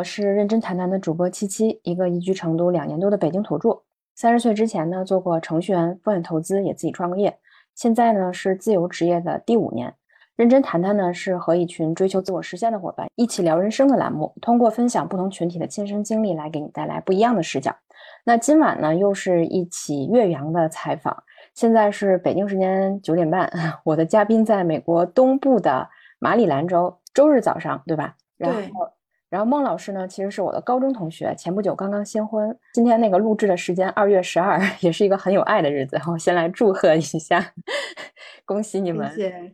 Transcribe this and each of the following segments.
好，我是认真谈谈的主播七七，一个移居成都两年多的北京土著。三十岁之前呢，做过程序员、风险投资，也自己创过业。现在呢，是自由职业的第五年。认真谈谈呢，是和一群追求自我实现的伙伴一起聊人生的栏目，通过分享不同群体的亲身经历，来给你带来不一样的视角。那今晚呢，又是一起岳阳的采访。现在是北京时间九点半，我的嘉宾在美国东部的马里兰州，周日早上，对吧？然后，然后孟老师呢，其实是我的高中同学，前不久刚刚新婚。今天那个录制的时间二月十二，也是一个很有爱的日子。我先来祝贺一下，恭喜你们，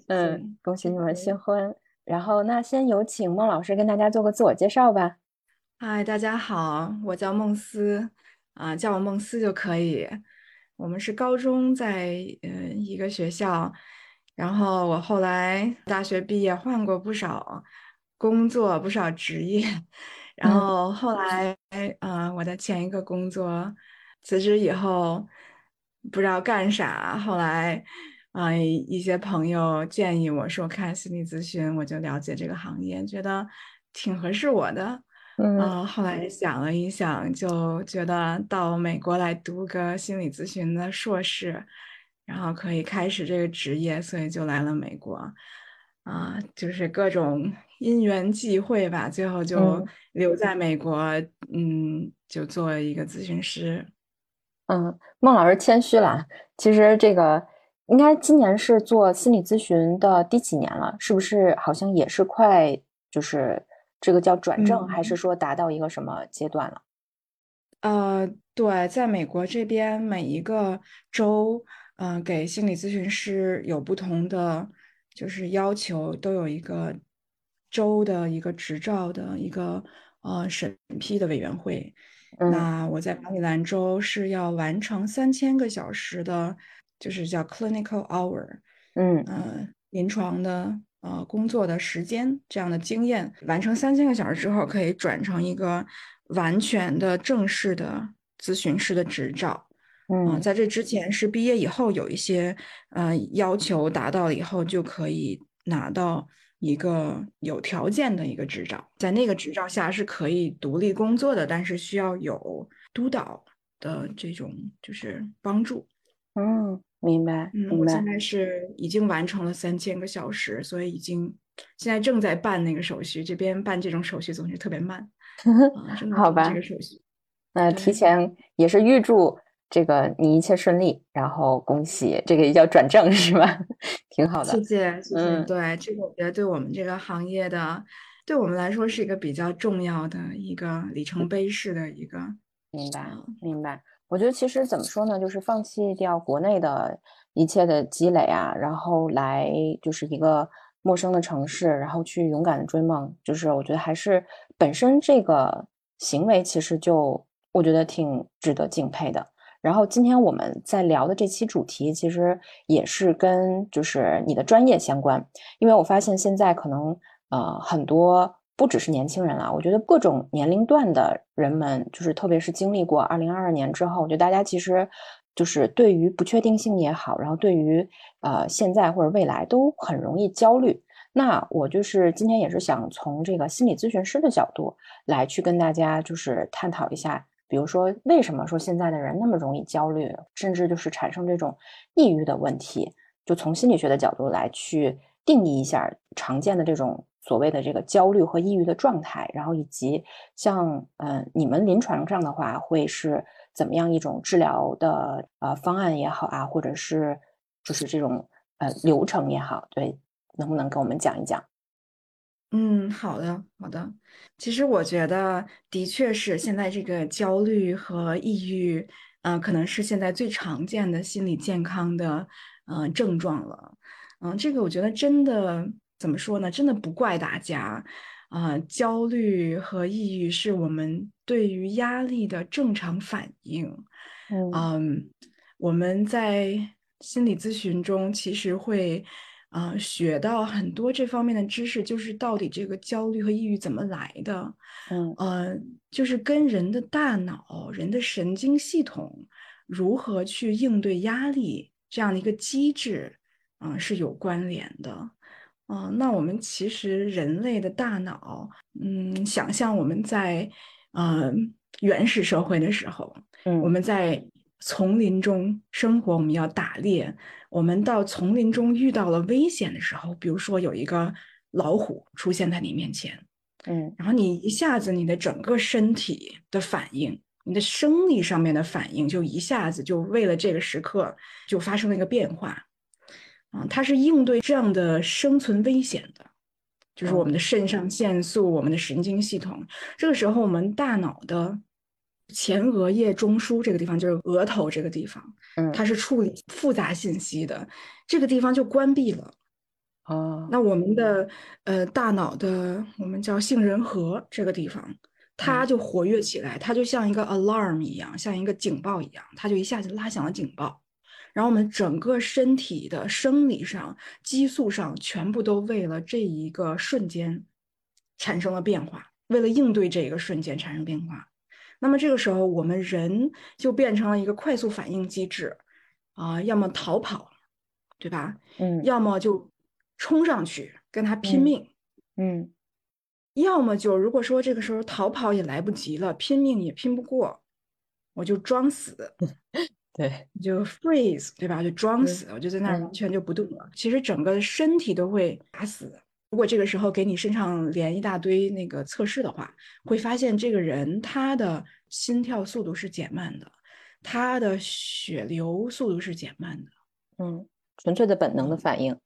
嗯，恭喜你们新婚。然后，那先有请孟老师跟大家做个自我介绍吧。嗨，大家好，我叫孟思，啊，叫我孟思就可以。我们是高中在嗯一个学校，然后我后来大学毕业换过不少工作，不少职业，然后后来嗯我的前一个工作辞职以后不知道干啥，后来啊一些朋友建议我说看心理咨询，我就了解这个行业，觉得挺合适我的。嗯，后来想了一想，就觉得到美国来读个心理咨询的硕士，然后可以开始这个职业，所以就来了美国。啊，就是各种因缘际会吧，最后就留在美国，嗯，就做一个咨询师。嗯，孟老师谦虚了，其实这个应该今年是做心理咨询的第几年了？是不是好像也是快就是？这个叫转正，还是说达到一个什么阶段了？呃，对，在美国这边，每一个州，嗯，给心理咨询师有不同的就是要求，都有一个州的一个执照的一个呃审批的委员会。那我在马里兰州是要完成三千个小时的，就是叫 clinical hour，嗯呃，临床的。呃，工作的时间这样的经验，完成三千个小时之后，可以转成一个完全的正式的咨询师的执照。嗯，在这之前是毕业以后有一些呃要求达到了以后，就可以拿到一个有条件的一个执照。在那个执照下是可以独立工作的，但是需要有督导的这种就是帮助。嗯。明白，嗯，我现在是已经完成了三千个小时，所以已经现在正在办那个手续。这边办这种手续总是特别慢，好吧？这个手续，那提前也是预祝这个你一切顺利，然后恭喜这个也叫转正是吧？挺好的，谢谢，谢谢。对，这个我觉得对我们这个行业的，对我们来说是一个比较重要的一个里程碑式的一个，明白，明白。我觉得其实怎么说呢，就是放弃掉国内的一切的积累啊，然后来就是一个陌生的城市，然后去勇敢的追梦，就是我觉得还是本身这个行为其实就我觉得挺值得敬佩的。然后今天我们在聊的这期主题，其实也是跟就是你的专业相关，因为我发现现在可能呃很多。不只是年轻人了，我觉得各种年龄段的人们，就是特别是经历过二零二二年之后，我觉得大家其实就是对于不确定性也好，然后对于呃现在或者未来都很容易焦虑。那我就是今天也是想从这个心理咨询师的角度来去跟大家就是探讨一下，比如说为什么说现在的人那么容易焦虑，甚至就是产生这种抑郁的问题，就从心理学的角度来去定义一下常见的这种。所谓的这个焦虑和抑郁的状态，然后以及像嗯，你们临床上的话会是怎么样一种治疗的呃方案也好啊，或者是就是这种呃流程也好，对，能不能跟我们讲一讲？嗯，好的，好的。其实我觉得的确是现在这个焦虑和抑郁，嗯，可能是现在最常见的心理健康的嗯症状了。嗯，这个我觉得真的。怎么说呢？真的不怪大家，啊，焦虑和抑郁是我们对于压力的正常反应。嗯，我们在心理咨询中其实会啊学到很多这方面的知识，就是到底这个焦虑和抑郁怎么来的？嗯，呃，就是跟人的大脑、人的神经系统如何去应对压力这样的一个机制，嗯，是有关联的。啊，那我们其实人类的大脑，嗯，想象我们在呃原始社会的时候，嗯，我们在丛林中生活，我们要打猎，我们到丛林中遇到了危险的时候，比如说有一个老虎出现在你面前，嗯，然后你一下子你的整个身体的反应，你的生理上面的反应，就一下子就为了这个时刻就发生了一个变化。啊，它是应对这样的生存危险的，就是我们的肾上腺素，我们的神经系统。这个时候，我们大脑的前额叶中枢这个地方，就是额头这个地方，嗯，它是处理复杂信息的，这个地方就关闭了。哦，那我们的呃大脑的我们叫杏仁核这个地方，它就活跃起来，它就像一个 alarm 一样，像一个警报一样，它就一下子拉响了警报。然后我们整个身体的生理上、激素上，全部都为了这一个瞬间产生了变化，为了应对这个瞬间产生变化。那么这个时候，我们人就变成了一个快速反应机制，啊，要么逃跑，对吧？嗯，要么就冲上去跟他拼命，嗯，要么就如果说这个时候逃跑也来不及了，拼命也拼不过，我就装死。对，就 freeze，对吧？就装死，我就在那儿完全就不动了。其实整个身体都会打死。如果这个时候给你身上连一大堆那个测试的话，会发现这个人他的心跳速度是减慢的，他的血流速度是减慢的。嗯，纯粹的本能的反应。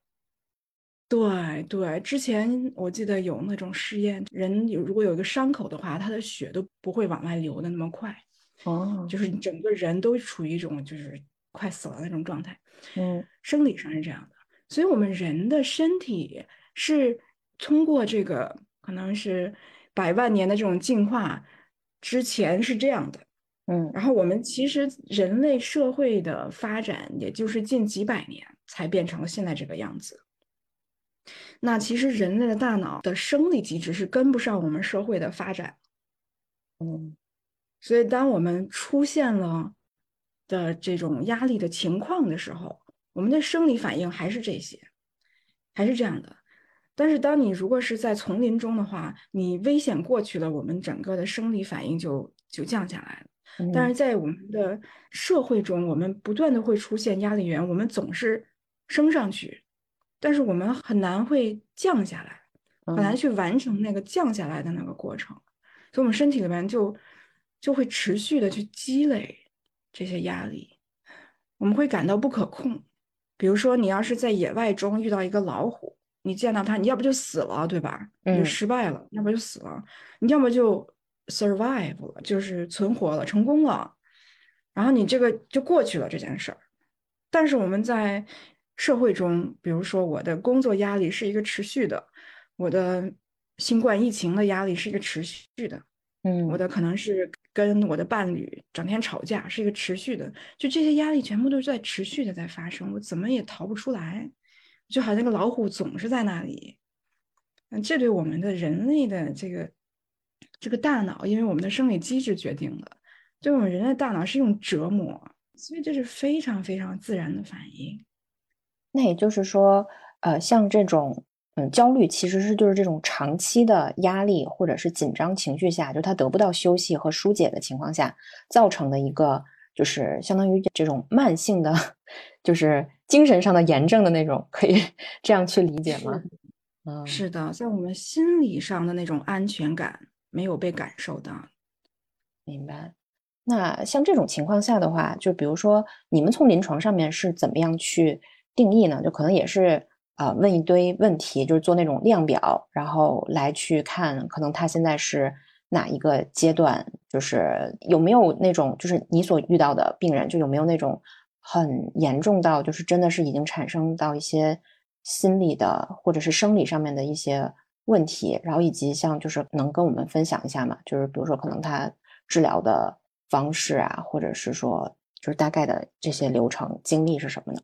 对对，之前我记得有那种试验，人有如果有一个伤口的话，他的血都不会往外流的那么快。哦，就是你整个人都处于一种就是快死了那种状态，嗯，生理上是这样的，所以我们人的身体是通过这个可能是百万年的这种进化，之前是这样的，嗯，然后我们其实人类社会的发展，也就是近几百年才变成了现在这个样子。那其实人类的大脑的生理机制是跟不上我们社会的发展，嗯。所以，当我们出现了的这种压力的情况的时候，我们的生理反应还是这些，还是这样的。但是，当你如果是在丛林中的话，你危险过去了，我们整个的生理反应就就降下来了。但是在我们的社会中，我们不断的会出现压力源，我们总是升上去，但是我们很难会降下来，很难去完成那个降下来的那个过程。所以，我们身体里面就。就会持续的去积累这些压力，我们会感到不可控。比如说，你要是在野外中遇到一个老虎，你见到他，你要不就死了，对吧？你就失败了，要不就死了，你要么就 survive 了，就是存活了，成功了，然后你这个就过去了这件事儿。但是我们在社会中，比如说我的工作压力是一个持续的，我的新冠疫情的压力是一个持续的。嗯，我的可能是跟我的伴侣整天吵架，是一个持续的，就这些压力全部都是在持续的在发生，我怎么也逃不出来，就好像那个老虎总是在那里。嗯，这对我们的人类的这个这个大脑，因为我们的生理机制决定的，对我们人类大脑是一种折磨，所以这是非常非常自然的反应。那也就是说，呃，像这种。嗯，焦虑其实是就是这种长期的压力或者是紧张情绪下，就他得不到休息和疏解的情况下，造成的一个就是相当于这种慢性的，就是精神上的炎症的那种，可以 这样去理解吗？嗯，是的，在我们心理上的那种安全感没有被感受到。明白。那像这种情况下的话，就比如说你们从临床上面是怎么样去定义呢？就可能也是。啊，问一堆问题，就是做那种量表，然后来去看，可能他现在是哪一个阶段，就是有没有那种，就是你所遇到的病人，就有没有那种很严重到，就是真的是已经产生到一些心理的或者是生理上面的一些问题，然后以及像就是能跟我们分享一下嘛，就是比如说可能他治疗的方式啊，或者是说就是大概的这些流程经历是什么呢？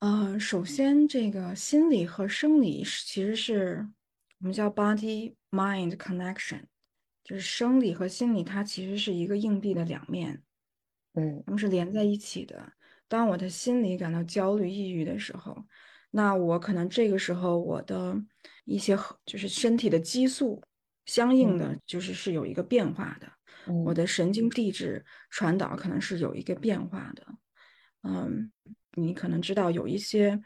呃，首先，这个心理和生理其实是我们叫 body mind connection，就是生理和心理，它其实是一个硬币的两面，嗯，它们是连在一起的。当我的心里感到焦虑、抑郁的时候，那我可能这个时候我的一些就是身体的激素相应的就是是有一个变化的，我的神经递质传导可能是有一个变化的。嗯，你可能知道有一些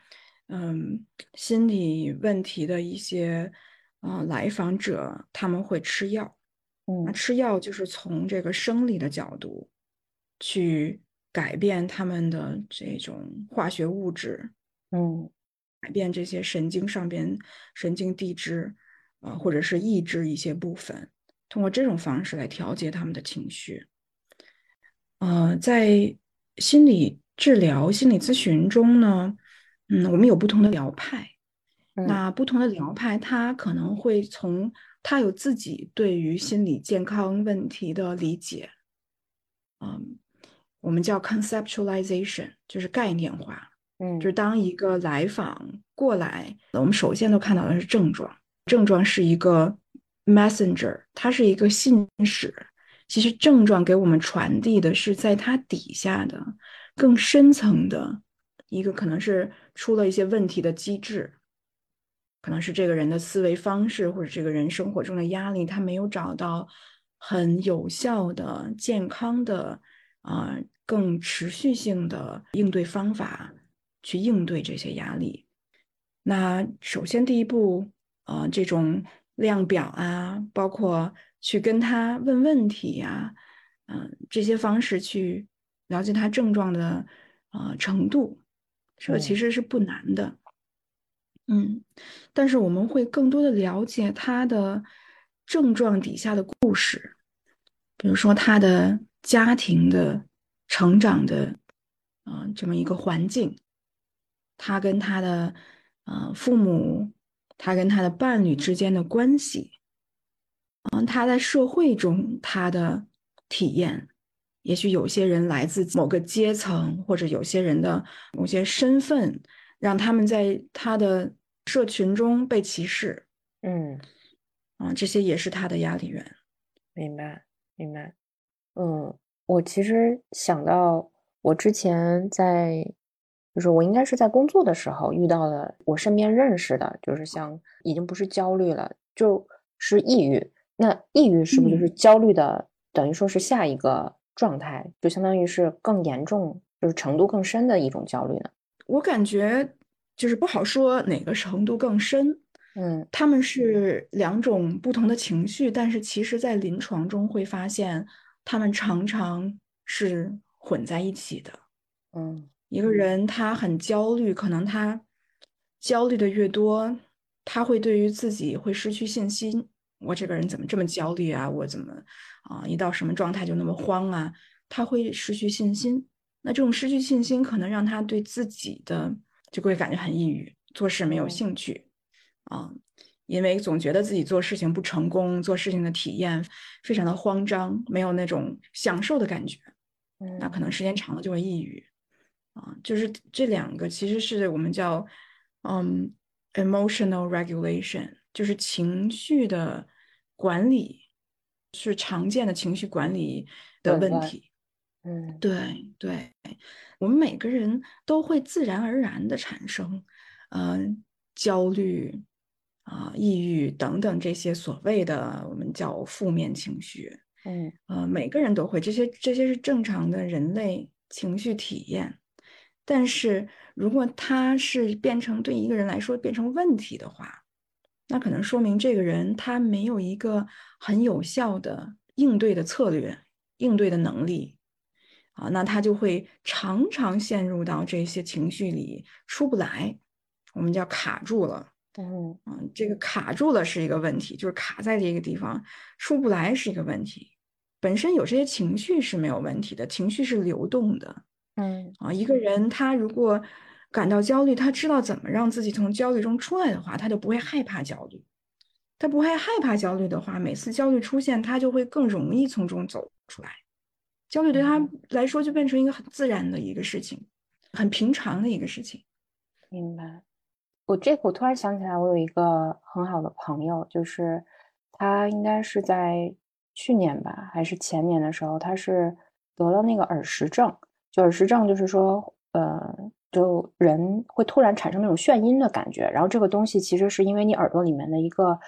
嗯心理问题的一些啊来访者他们会吃药，嗯，吃药就是从这个生理的角度去改变他们的这种化学物质，嗯。改变这些神经上边神经递质，啊，或者是抑制一些部分，通过这种方式来调节他们的情绪。呃，在心理治疗、心理咨询中呢，嗯，我们有不同的疗派。那不同的疗派，它可能会从他有自己对于心理健康问题的理解，嗯，我们叫 conceptualization，就是概念化。嗯，就是当一个来访过来，我们首先都看到的是症状。症状是一个 messenger，它是一个信使。其实症状给我们传递的是在它底下的更深层的一个，可能是出了一些问题的机制，可能是这个人的思维方式或者这个人生活中的压力，他没有找到很有效的、健康的啊、更持续性的应对方法。去应对这些压力。那首先第一步，呃，这种量表啊，包括去跟他问问题呀，嗯，这些方式去了解他症状的呃程度，这其实是不难的。嗯，但是我们会更多的了解他的症状底下的故事，比如说他的家庭的成长的，啊，这么一个环境。他跟他的呃父母，他跟他的伴侣之间的关系，嗯，他在社会中他的体验，也许有些人来自某个阶层，或者有些人的某些身份，让他们在他的社群中被歧视，嗯，啊，这些也是他的压力源。明白，明白。嗯，我其实想到我之前在。就是我应该是在工作的时候遇到了我身边认识的，就是像已经不是焦虑了，就是抑郁。那抑郁是不是就是焦虑的，等于说是下一个状态，就相当于是更严重，就是程度更深的一种焦虑呢？我感觉就是不好说哪个程度更深，嗯，他们是两种不同的情绪，但是其实在临床中会发现，他们常常是混在一起的，嗯。一个人他很焦虑，可能他焦虑的越多，他会对于自己会失去信心。我这个人怎么这么焦虑啊？我怎么啊？一到什么状态就那么慌啊？他会失去信心。那这种失去信心，可能让他对自己的就会感觉很抑郁，做事没有兴趣啊，因为总觉得自己做事情不成功，做事情的体验非常的慌张，没有那种享受的感觉。那可能时间长了就会抑郁。啊，就是这两个其实是我们叫嗯，emotional regulation，就是情绪的管理，是常见的情绪管理的问题。嗯，对对，我们每个人都会自然而然的产生，嗯，焦虑啊、抑郁等等这些所谓的我们叫负面情绪。嗯，呃，每个人都会，这些这些是正常的人类情绪体验。但是如果他是变成对一个人来说变成问题的话，那可能说明这个人他没有一个很有效的应对的策略、应对的能力啊，那他就会常常陷入到这些情绪里出不来，我们叫卡住了。嗯嗯，这个卡住了是一个问题，就是卡在这个地方出不来是一个问题。本身有这些情绪是没有问题的，情绪是流动的。嗯啊，一个人他如果感到焦虑，他知道怎么让自己从焦虑中出来的话，他就不会害怕焦虑。他不会害怕焦虑的话，每次焦虑出现，他就会更容易从中走出来。焦虑对他来说就变成一个很自然的一个事情，很平常的一个事情。明白。我这我突然想起来，我有一个很好的朋友，就是他应该是在去年吧，还是前年的时候，他是得了那个耳石症。就耳石症，就是说，呃，就人会突然产生那种眩晕的感觉，然后这个东西其实是因为你耳朵里面的一个，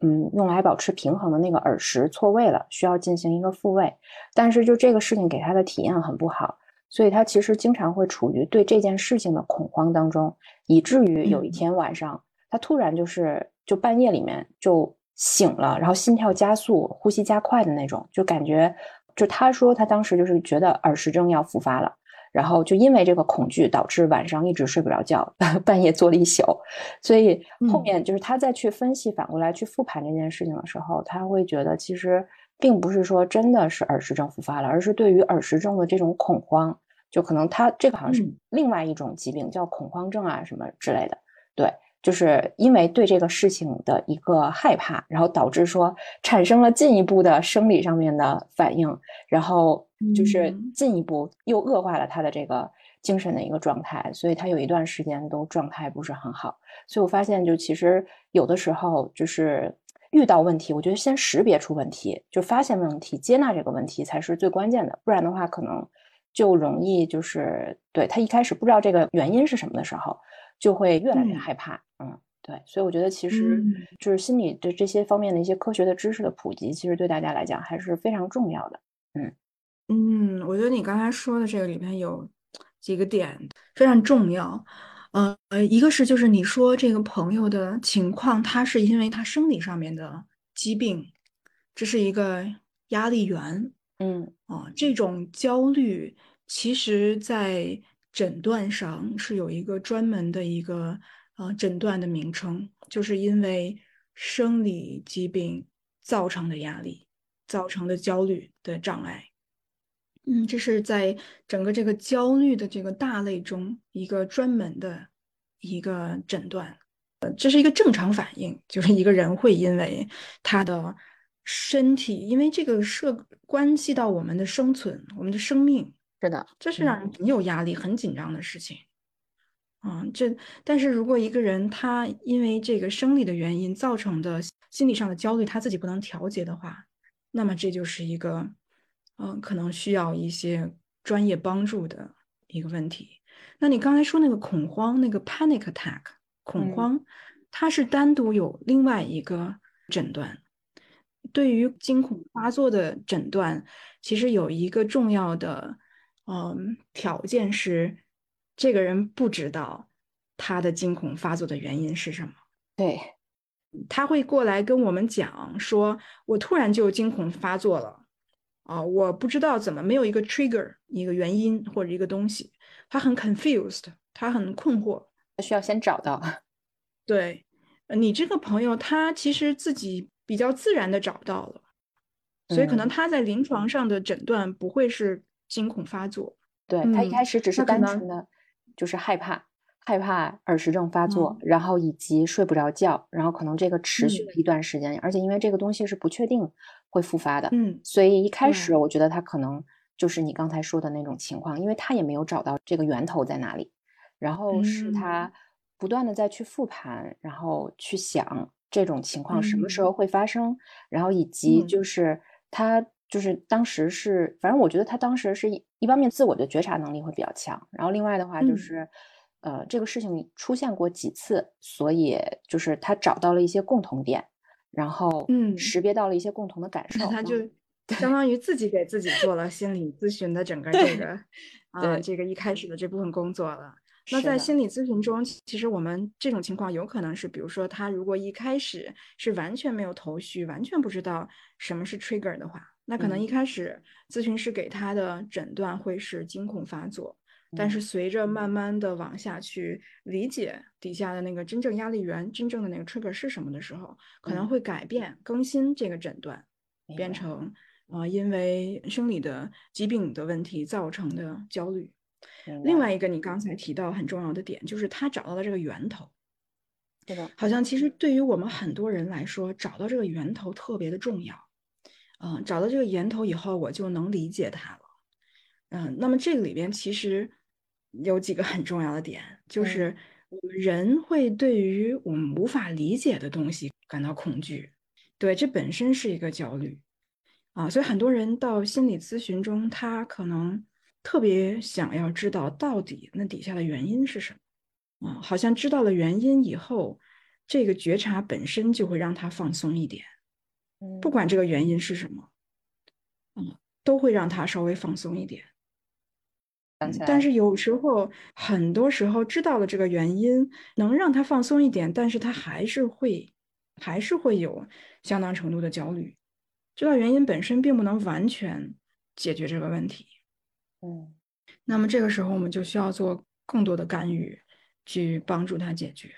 嗯，用来保持平衡的那个耳石错位了，需要进行一个复位。但是就这个事情给他的体验很不好，所以他其实经常会处于对这件事情的恐慌当中，以至于有一天晚上，他突然就是就半夜里面就醒了，然后心跳加速、呼吸加快的那种，就感觉就他说他当时就是觉得耳石症要复发了。然后就因为这个恐惧，导致晚上一直睡不着觉，半夜坐了一宿。所以后面就是他再去分析，反过来去复盘这件事情的时候，他会觉得其实并不是说真的是耳石症复发了，而是对于耳石症的这种恐慌，就可能他这个好像是另外一种疾病，叫恐慌症啊什么之类的。对。就是因为对这个事情的一个害怕，然后导致说产生了进一步的生理上面的反应，然后就是进一步又恶化了他的这个精神的一个状态，所以他有一段时间都状态不是很好。所以我发现，就其实有的时候就是遇到问题，我觉得先识别出问题，就发现问题，接纳这个问题才是最关键的，不然的话可能就容易就是对他一开始不知道这个原因是什么的时候。就会越来越害怕，嗯，对，所以我觉得其实就是心理的这些方面的一些科学的知识的普及，其实对大家来讲还是非常重要的，嗯。嗯，我觉得你刚才说的这个里面有几个点非常重要，呃呃，一个是就是你说这个朋友的情况，他是因为他生理上面的疾病，这是一个压力源，嗯啊，这种焦虑其实在。诊断上是有一个专门的一个呃诊断的名称，就是因为生理疾病造成的压力造成的焦虑的障碍。嗯，这是在整个这个焦虑的这个大类中一个专门的一个诊断。呃，这是一个正常反应，就是一个人会因为他的身体，因为这个涉关系到我们的生存，我们的生命。是的，这是让人很有压力、很紧张的事情。嗯，这但是如果一个人他因为这个生理的原因造成的心理上的焦虑，他自己不能调节的话，那么这就是一个嗯，可能需要一些专业帮助的一个问题。那你刚才说那个恐慌，那个 panic attack 恐慌，它是单独有另外一个诊断。对于惊恐发作的诊断，其实有一个重要的。嗯，条件是这个人不知道他的惊恐发作的原因是什么。对，他会过来跟我们讲说：“我突然就惊恐发作了，啊，我不知道怎么没有一个 trigger 一个原因或者一个东西，他很 confused，他很困惑，他需要先找到。对，你这个朋友他其实自己比较自然的找到了，所以可能他在临床上的诊断不会是。惊恐发作，对他一开始只是单纯的，就是害怕，害怕耳石症发作，然后以及睡不着觉，然后可能这个持续了一段时间，而且因为这个东西是不确定会复发的，嗯，所以一开始我觉得他可能就是你刚才说的那种情况，因为他也没有找到这个源头在哪里，然后是他不断的再去复盘，然后去想这种情况什么时候会发生，然后以及就是他。就是当时是，反正我觉得他当时是一一方面自我的觉察能力会比较强，然后另外的话就是，呃，这个事情出现过几次，所以就是他找到了一些共同点，然后嗯，识别到了一些共同的感受，他就 相当于自己给自己做了 心理咨询的整个这个啊这个一开始的这部分工作了。那在心理咨询中，其实我们这种情况有可能是，比如说他如果一开始是完全没有头绪，完全不知道什么是 trigger 的话。那可能一开始咨询师给他的诊断会是惊恐发作，但是随着慢慢的往下去理解底下的那个真正压力源、真正的那个 trigger 是什么的时候，可能会改变更新这个诊断，变成啊因为生理的疾病的问题造成的焦虑。另外一个你刚才提到很重要的点，就是他找到了这个源头。对的，好像其实对于我们很多人来说，找到这个源头特别的重要。嗯，找到这个源头以后，我就能理解它了。嗯，那么这个里边其实有几个很重要的点，就是我们人会对于我们无法理解的东西感到恐惧，对，这本身是一个焦虑啊。所以很多人到心理咨询中，他可能特别想要知道到底那底下的原因是什么啊？好像知道了原因以后，这个觉察本身就会让他放松一点。不管这个原因是什么，嗯，都会让他稍微放松一点。但是有时候，很多时候知道了这个原因，能让他放松一点，但是他还是会，还是会有相当程度的焦虑。知道原因本身并不能完全解决这个问题。嗯，那么这个时候我们就需要做更多的干预，去帮助他解决。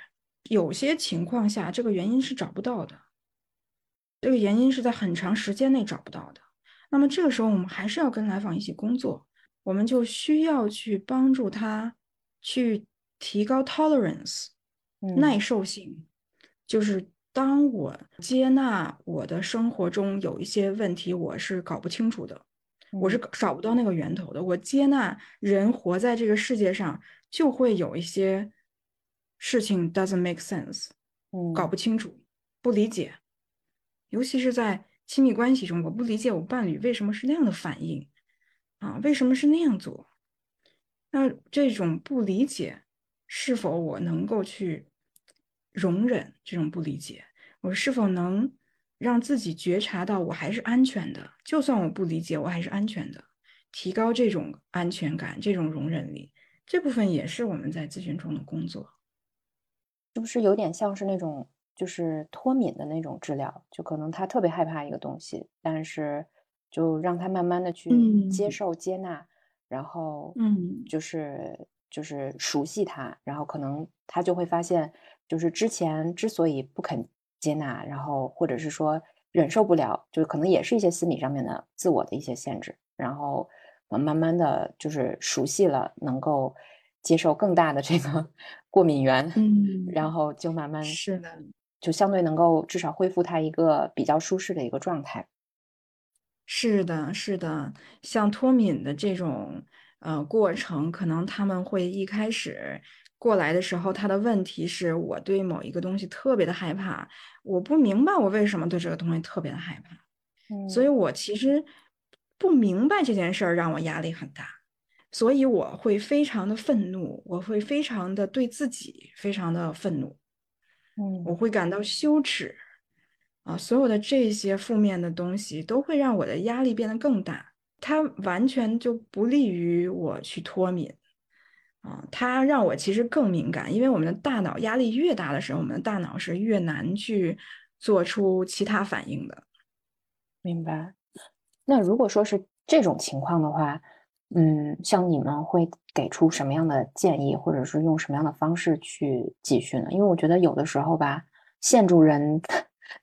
有些情况下，这个原因是找不到的，这个原因是在很长时间内找不到的。那么这个时候，我们还是要跟来访一起工作。我们就需要去帮助他去提高 tolerance，耐受性。就是当我接纳我的生活中有一些问题，我是搞不清楚的，我是找不到那个源头的。我接纳人活在这个世界上，就会有一些事情 doesn't make sense，搞不清楚，不理解。尤其是在亲密关系中，我不理解我伴侣为什么是那样的反应。啊，为什么是那样做？那这种不理解，是否我能够去容忍这种不理解？我是否能让自己觉察到我还是安全的？就算我不理解，我还是安全的。提高这种安全感，这种容忍力，这部分也是我们在咨询中的工作。是不是有点像是那种就是脱敏的那种治疗？就可能他特别害怕一个东西，但是。就让他慢慢的去接。受、接纳，然后，嗯，就是就是熟悉他，然后可能他就会发现，就是之前之所以不肯接纳，然后或者是说忍受不了，就是可能也是一些心理上面的自我的一些限制，然后慢慢的就是熟悉了，能够接受更大的这个 过敏源，嗯，然后就慢慢是的，就相对能够至少恢复他一个比较舒适的一个状态。是的，是的，像脱敏的这种呃过程，可能他们会一开始过来的时候，他的问题是我对某一个东西特别的害怕，我不明白我为什么对这个东西特别的害怕，所以我其实不明白这件事儿让我压力很大，所以我会非常的愤怒，我会非常的对自己非常的愤怒，嗯，我会感到羞耻。啊，所有的这些负面的东西都会让我的压力变得更大，它完全就不利于我去脱敏。啊，它让我其实更敏感，因为我们的大脑压力越大的时候，我们的大脑是越难去做出其他反应的。明白。那如果说是这种情况的话，嗯，像你们会给出什么样的建议，或者是用什么样的方式去继续呢？因为我觉得有的时候吧，限住人。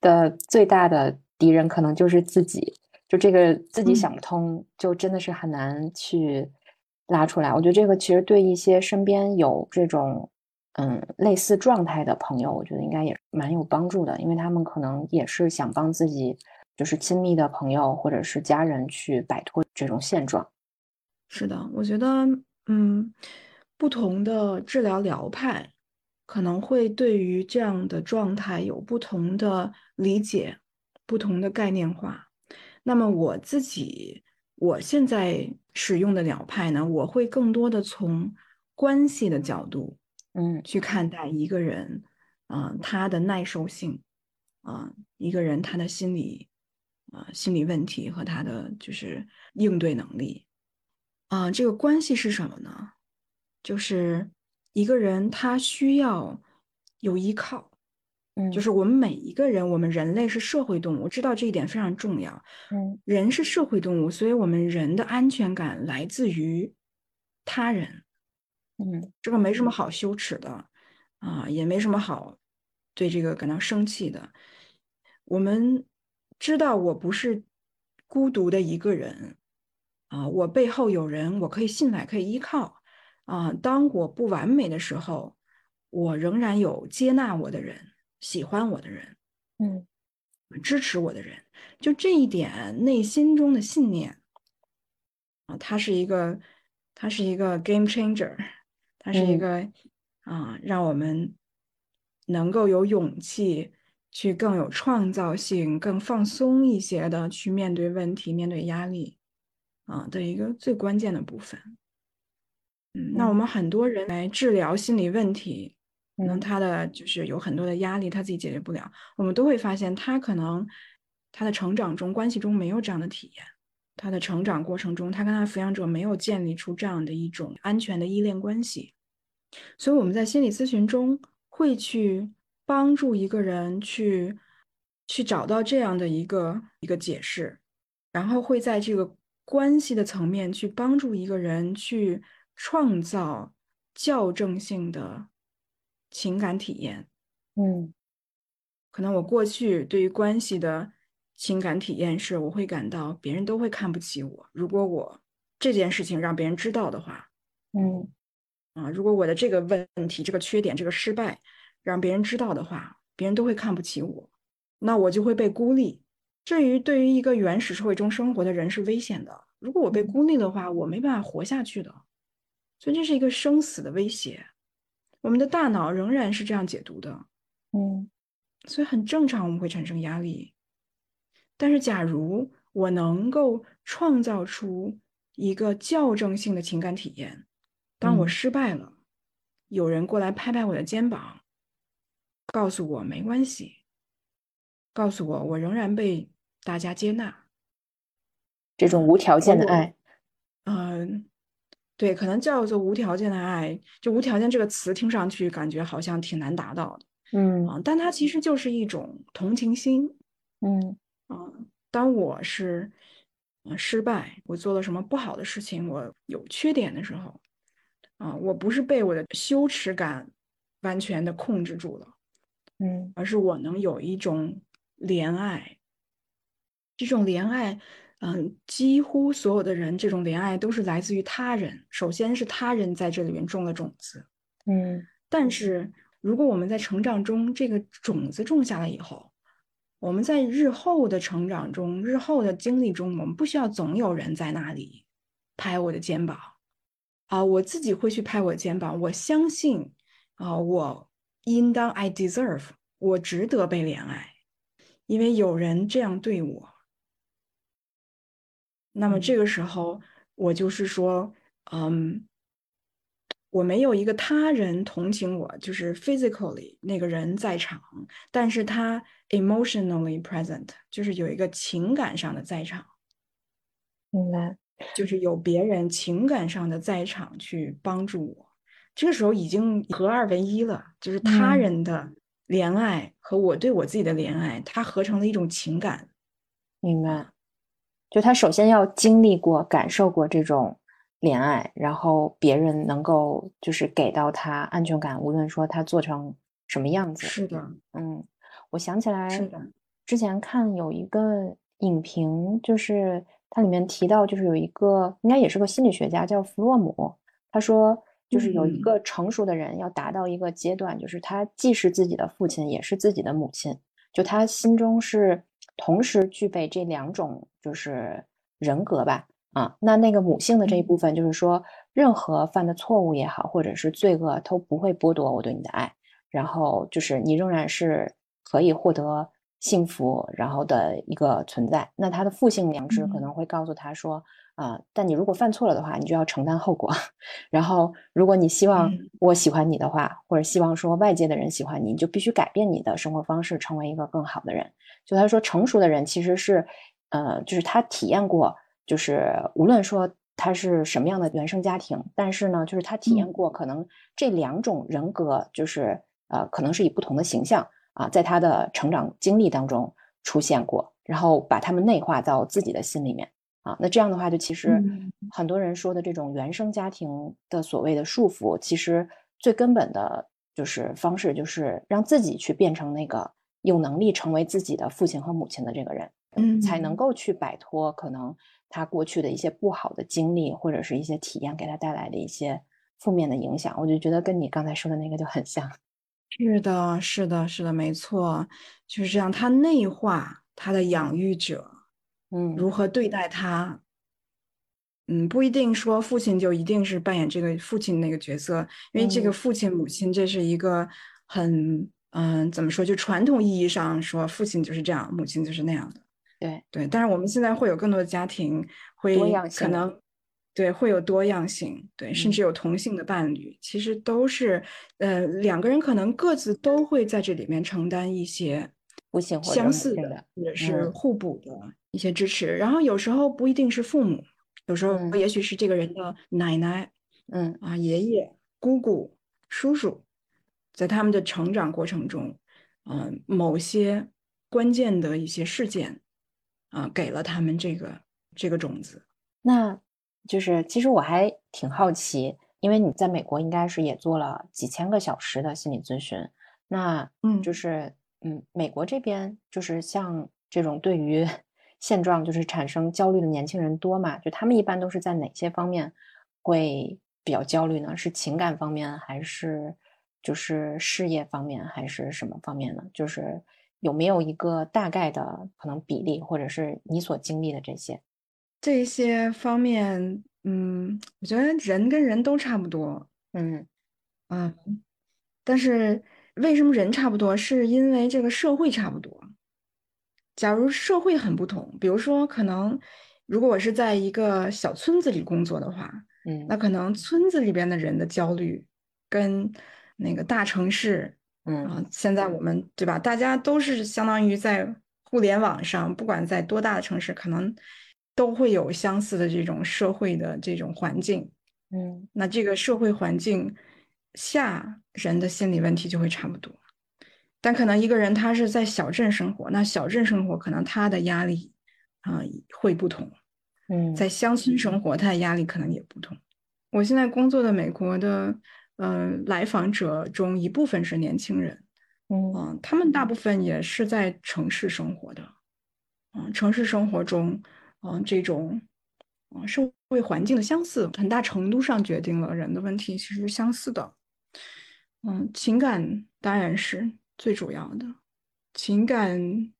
的最大的敌人可能就是自己，就这个自己想不通，就真的是很难去拉出来。我觉得这个其实对一些身边有这种嗯类似状态的朋友，我觉得应该也蛮有帮助的，因为他们可能也是想帮自己，就是亲密的朋友或者是家人去摆脱这种现状。是的，我觉得嗯，不同的治疗疗派。可能会对于这样的状态有不同的理解，不同的概念化。那么我自己，我现在使用的疗派呢，我会更多的从关系的角度，嗯，去看待一个人，啊，他的耐受性，啊，一个人他的心理，啊，心理问题和他的就是应对能力，啊，这个关系是什么呢？就是。一个人他需要有依靠，嗯，就是我们每一个人，我们人类是社会动物，知道这一点非常重要。嗯，人是社会动物，所以我们人的安全感来自于他人。嗯，这个没什么好羞耻的啊，也没什么好对这个感到生气的。我们知道我不是孤独的一个人啊，我背后有人，我可以信赖，可以依靠。啊，当我不完美的时候，我仍然有接纳我的人，喜欢我的人，嗯，支持我的人，就这一点内心中的信念啊，它是一个，它是一个 game changer，它是一个啊，让我们能够有勇气去更有创造性、更放松一些的去面对问题、面对压力啊的一个最关键的部分。嗯，那我。们很多人来治疗心理问题，可能他的就是有很多的压力，他自己解决不了，我们都会发现他可能他的成长中关系中没有这样的体验，他的成长过程中，他跟他的抚养者没有建立出这样的一种安全的依恋关系，所以我们在心理咨询中会去帮助一个人去去找到这样的一个一个解释，然后会在这个关系的层面去帮助一个人去。创造校正性的情感体验，嗯，可能我过去对于关系的情感体验是，我会感到别人都会看不起我。如果我这件事情让别人知道的话，嗯，啊，如果我的这个问题、这个缺点、这个失败让别人知道的话，别人都会看不起我，那我就会被孤立。至于对于一个原始社会中生活的人是危险的，如果我被孤立的话，我没办法活下去的。所以这是一个生死的威胁，我们的大脑仍然是这样解读的，嗯，所以很正常，我们会产生压力。但是，假如我能够创造出一个校正性的情感体验，当我失败了，有人过来拍拍我的肩膀，告诉我没关系，告诉我我仍然被大家接纳，这种无条件的爱，嗯。对，可能叫做无条件的爱，就无条件这个词听上去感觉好像挺难达到的，嗯。啊，但它其实就是一种同情心，嗯。啊，当我是失败，我做了什么不好的事情，我有缺点的时候，啊，我不是被我的羞耻感完全的控制住了，嗯，而是我能有一种怜爱，这种怜爱。嗯，几乎所有的人这种怜爱都是来自于他人。首先是他人在这里面种了种子，嗯。但是如果我们在成长中这个种子种下来以后，我们在日后的成长中、日后的经历中，我们不需要总有人在那里拍我的肩膀啊，我自己会去拍我的肩膀。我相信啊，我应当，I deserve，我值得被怜爱，因为有人这样对我。那么这个时候，我就是说，嗯，我没有一个他人同情我，就是 physically 那个人在场，但是他 emotionally present，就是有一个情感上的在场。明白，就是有别人情感上的在场去帮助我。这个时候已经合二为一了，就是他人的怜爱和我对我自己的怜爱，它合成了一种情感。明白。就他首先要经历过、感受过这种恋爱，然后别人能够就是给到他安全感，无论说他做成什么样子。是的，嗯，我想起来，是的，之前看有一个影评，就是它里面提到，就是有一个应该也是个心理学家叫弗洛姆，他说，就是有一个成熟的人要达到一个阶段，就是他既是自己的父亲，也是自己的母亲，就他心中是。同时具备这两种就是人格吧，啊，那那个母性的这一部分，就是说，任何犯的错误也好，或者是罪恶，都不会剥夺我对你的爱，然后就是你仍然是可以获得幸福，然后的一个存在。那他的父性良知可能会告诉他说。啊，但你如果犯错了的话，你就要承担后果。然后，如果你希望我喜欢你的话，或者希望说外界的人喜欢你，你就必须改变你的生活方式，成为一个更好的人。就他说，成熟的人其实是，呃，就是他体验过，就是无论说他是什么样的原生家庭，但是呢，就是他体验过，可能这两种人格，就是呃，可能是以不同的形象啊，在他的成长经历当中出现过，然后把他们内化到自己的心里面。啊，那这样的话，就其实很多人说的这种原生家庭的所谓的束缚，其实最根本的就是方式，就是让自己去变成那个有能力成为自己的父亲和母亲的这个人，嗯，才能够去摆脱可能他过去的一些不好的经历或者是一些体验给他带来的一些负面的影响。我就觉得跟你刚才说的那个就很像。是的，是的，是的，没错，就是这样。他内化他的养育者。嗯，如何对待他？嗯，不一定说父亲就一定是扮演这个父亲那个角色，因为这个父亲母亲这是一个很嗯，怎么说？就传统意义上说，父亲就是这样，母亲就是那样的。对对，但是我们现在会有更多的家庭会可能对会有多样性，对，甚嗯至有同性的伴侣，其实都是呃两个人可能各自都会在这里面承担一些相似的母性的或者是嗯互补的一些支持，然后有时候不一定是父母，有时候嗯。也许是这个人的奶奶嗯。啊、爷爷、姑姑、叔叔，在他们的成长过程中，嗯、某些关键的一些事件啊、给了他们这个这个种子。那就是其实我还挺好奇，因为你在美国应该是也做了几千个小时的心理咨询，那嗯。就是嗯，美国这边就是像这种对于现状就是产生焦虑的年轻人多嘛？就他们一般都是在哪些方面会比较焦虑呢？是情感方面，还是就是事业方面，还是什么方面呢？就是有没有一个大概的可能比例，或者是你所经历的这些？这些方面，嗯，我觉得人跟人都差不多，嗯嗯，但是为什么人差不多？是因为这个社会差不多。假如社会很不同，比如说，可能如果我是在一个小村子里工作的话，嗯那可能村子里边的人的焦虑跟那个大城市嗯啊，现在我们对吧？大家都是相当于在互联网上，不管在多大的城市，可能都会有相似的这种社会的这种环境。嗯那这个社会环境下，人的心理问题就会差不多。但可能一个人他是在小镇生活，那小镇生活可能他的压力啊、会不同。嗯在乡村生活，他的压力可能也不同。我现在工作的美国的呃来访者中，一部分是年轻人，嗯嗯、他们大部分也是在城市生活的，嗯、城市生活中，嗯、这种，嗯、社会环境的相似，很大程度上决定了人的问题其实是相似的，嗯，情感当然是最主要的，情感、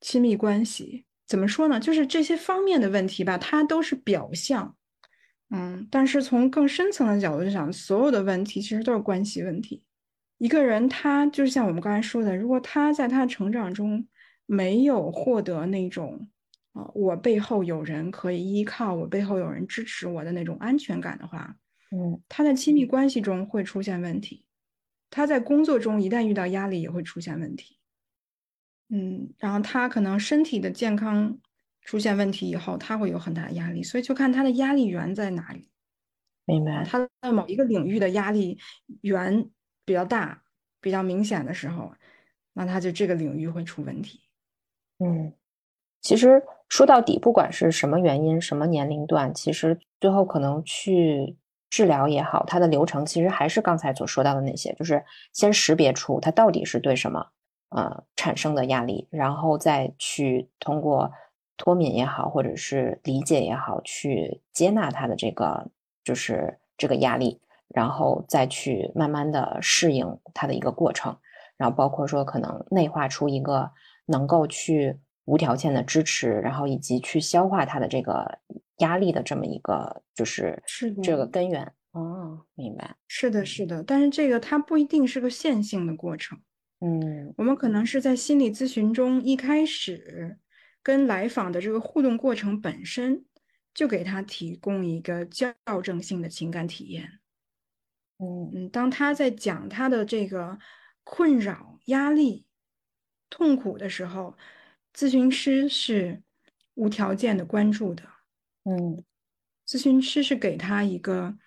亲密关系怎么说呢？就是这些方面的问题吧，它都是表象，嗯，但是从更深层的角度讲，所有的问题其实都是关系问题。一个人他就像我们刚才说的，如果他在他的成长中没有获得那种啊、我背后有人可以依靠，我背后有人支持我的那种安全感的话，嗯他在亲密关系中会出现问题，他在工作中一旦遇到压力也会出现问题。嗯，然后他可能身体的健康出现问题以后，他会有很大的压力，所以就看他的压力源在哪里。啊，明白。他在某一个领域的压力源比较大、比较明显的时候，那他就这个领域会出问题。嗯，其实说到底，不管是什么原因、什么年龄段，其实最后可能去治疗也好，它的流程其实还是刚才所说到的那些，就是先识别出它到底是对什么呃产生的压力，然后再去通过脱敏也好，或者是理解也好，去接纳它的这个就是这个压力，然后再去慢慢的适应它的一个过程。然后包括说可能内化出一个能够去无条件的支持，然后以及去消化他的这个压力的这么一个就是是的这个根源。哦，明白。是的，是的，但是这个它不一定是个线性的过程。嗯我们可能是在心理咨询中一开始跟来访的这个互动过程本身，就给他提供一个校正性的情感体验。嗯嗯，当他在讲他的这个困扰、压力、痛苦的时候，咨询师是无条件的关注的。嗯咨询师是给他一个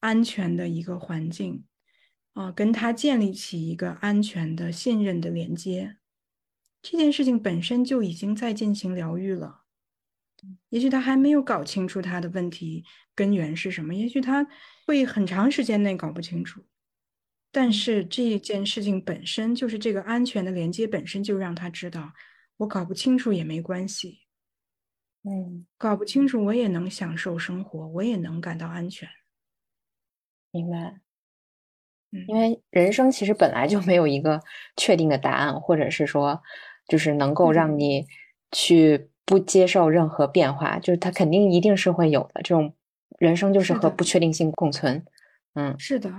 安全的一个环境，啊、跟他建立起一个安全的、信任的连接。这件事情本身就已经在进行疗愈了。也许他还没有搞清楚他的问题根源是什么，也许他会很长时间内搞不清楚。但是这件事情本身就是这个安全的连接本身就让他知道，我搞不清楚也没关系，嗯，搞不清楚我也能享受生活，我也能感到安全。明白。嗯因为人生其实本来就没有一个确定的答案，或者是说，就是能够让嗯你去不接受任何变化，就是它肯定一定是会有的。这种人生就是和不确定性共存。嗯是的，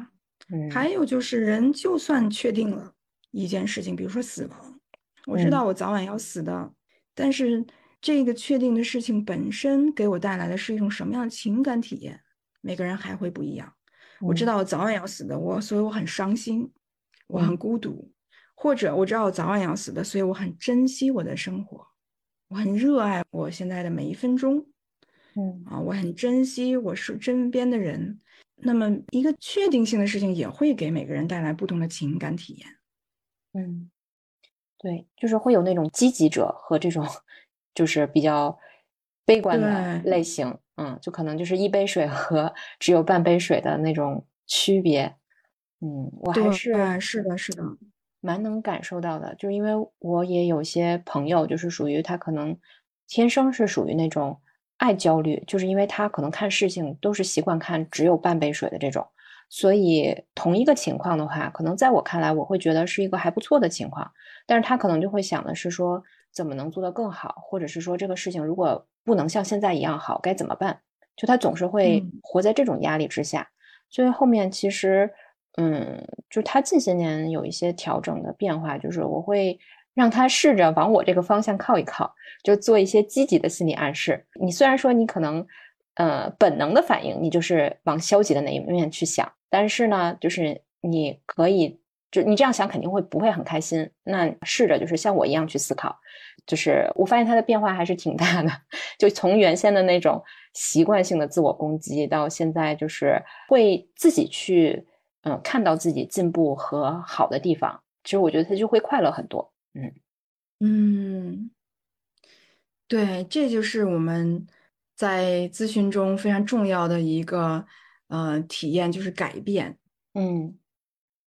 嗯，还有就是人就算确定了一件事情，比如说死亡，我知嗯道我早晚要死的，但是这个确定的事情本身给我带来的是一种什么样的情感体验，每个人还会不一样。我知道我早晚要死的，我所以我很伤心，我很孤独，或者我知道我早晚要死的，所以我很珍惜我的生活，我很热爱我现在的每一分钟。嗯啊，我很珍惜我是身边的人。那么，一个确定性的事情也会给每个人带来不同的情感体验。嗯，对，就是会有那种积极者和这种就是比较悲观的类型。嗯，就可能就是一杯水和只有半杯水的那种区别。嗯，我还是是的，是的，蛮能感受到的。就是因为我也有些朋友，就是属于他可能天生是属于那种。爱焦虑，就是因为他可能看事情都是习惯看只有半杯水的这种，所以同一个情况的话，可能在我看来，我会觉得是一个还不错的情况，但是他可能就会想的是说，怎么能做得更好，或者是说这个事情如果不能像现在一样好，该怎么办？就他总是会活在这种压力之下，所以后面其实，嗯，就他近些年有一些调整的变化，就是我会。让他试着往我这个方向靠一靠，就做一些积极的心理暗示。你虽然说你可能，呃，本能的反应你就是往消极的那一面去想，但是呢，就是你可以，就你这样想肯定会不会很开心。那试着就是像我一样去思考，就是我发现他的变化还是挺大的，就从原先的那种习惯性的自我攻击，到现在就是会自己去，嗯，看到自己进步和好的地方。其实我觉得他就会快乐很多。嗯嗯，对，这就是我们在咨询中非常重要的一个呃体验，就是改变。嗯，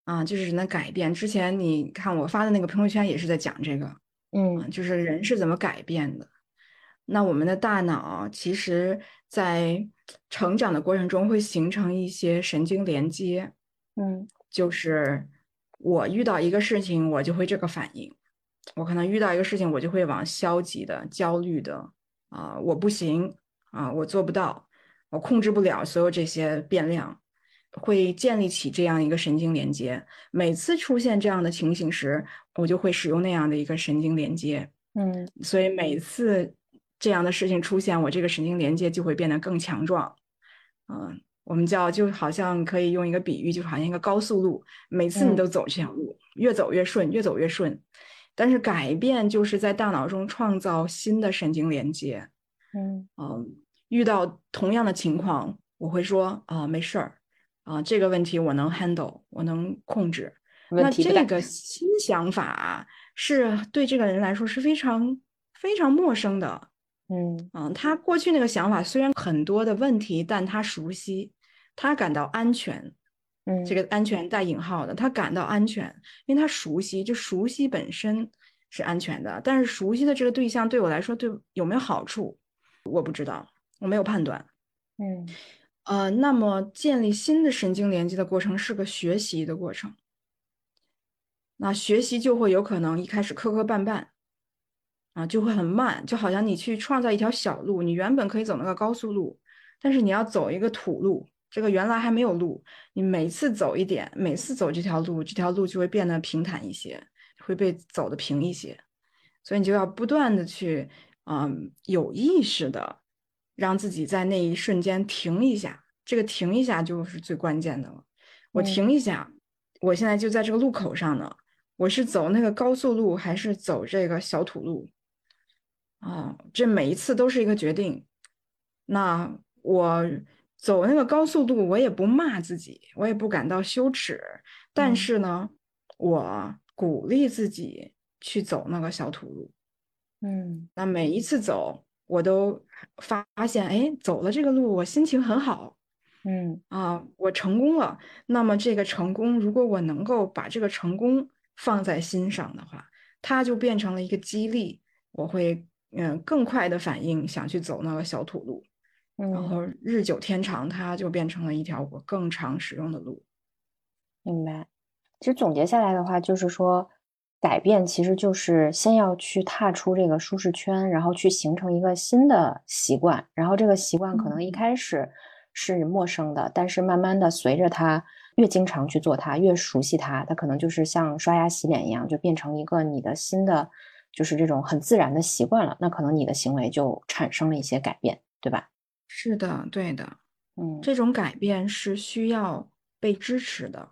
啊，就是人的改变。之前你看我发的那个朋友圈也是在讲这个。嗯，就是人是怎么改变的。那我们的大脑其实，在成长的过程中会形成一些神经连接。嗯，就是我遇到一个事情，我就会这个反应。我可能遇到一个事情，我就会往消极的、焦虑的啊，我不行啊，我做不到，我控制不了所有这些变量，会建立起这样一个神经连接。每次出现这样的情形时，我就会使用那样的一个神经连接。嗯，所以每次这样的事情出现，我这个神经连接就会变得更强壮。嗯，我们叫就好像可以用一个比喻，就好像一个高速路，每次你都走这条路，越走越顺，越走越顺。但是改变就是在大脑中创造新的神经连接。嗯嗯，遇到同样的情况，我会说啊，没事儿啊，这个问题我能 handle，我能控制。那这个新想法是对这个人来说是非常非常陌生的。嗯嗯，他过去那个想法虽然很多的问题，但他熟悉，他感到安全。嗯，这个安全带引号的，他感到安全，因为他熟悉，就熟悉本身是安全的。但是熟悉的这个对象对我来说，对有没有好处，我不知道，我没有判断。嗯，呃，那么建立新的神经连接的过程是个学习的过程。那学习就会有可能一开始磕磕绊绊，啊，就会很慢，就好像你去创造一条小路，你原本可以走那个高速路，但是你要走一个土路。这个原来还没有路，你每次走一点，每次走这条路，这条路就会变得平坦一些，会被走的平一些，所以你就要不断的去，嗯，有意识的让自己在那一瞬间停一下，这个停一下就是最关键的了。我停一下，我现在就在这个路口上呢，我是走那个高速路还是走这个小土路？啊，这每一次都是一个决定。那我。走那个高速路，我也不骂自己，我也不感到羞耻。但是呢，我鼓励自己去走那个小土路。嗯，那每一次走，我都发现，哎，走了这个路，我心情很好。嗯啊，我成功了。那么这个成功，如果我能够把这个成功放在心上的话，它就变成了一个激励，我会嗯更快的反应，想去走那个小土路。然后日久天长，它就变成了一条我更常使用的路。明白。其实总结下来的话，就是说，改变其实就是先要去踏出这个舒适圈，然后去形成一个新的习惯。然后这个习惯可能一开始是陌生的，但是慢慢的随着它越经常去做它，越熟悉它，它可能就是像刷牙洗脸一样，就变成一个你的新的就是这种很自然的习惯了，那可能你的行为就产生了一些改变，对吧？是的，对的，嗯，这种改变是需要被支持的。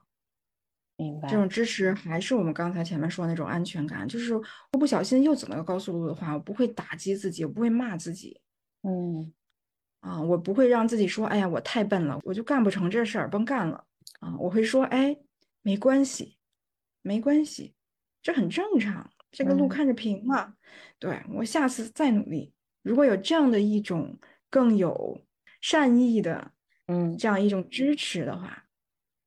明白。这种。支持还是我们刚才前面说的那种安全感，就是我不小心又走了个高速路的话，我不会打击自己，我不会骂自己，嗯。啊，我不会让自己说，哎呀，我太笨了，我就干不成这事儿，甭干了，啊，我会说，哎，没关系，没关系，这很正常，这个路嗯。看着平嘛，对，我下次再努力。如果有这样的一种更有善意的嗯。这样一种支持的话，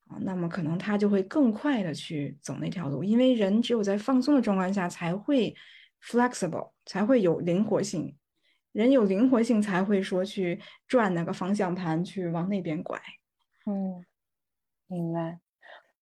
啊，那么可能他就会更快的去走那条路，因为人只有在放松的状况下才会 flexible，才会有灵活性。人有灵活性才会说去转那个方向盘去往那边拐。嗯，明白。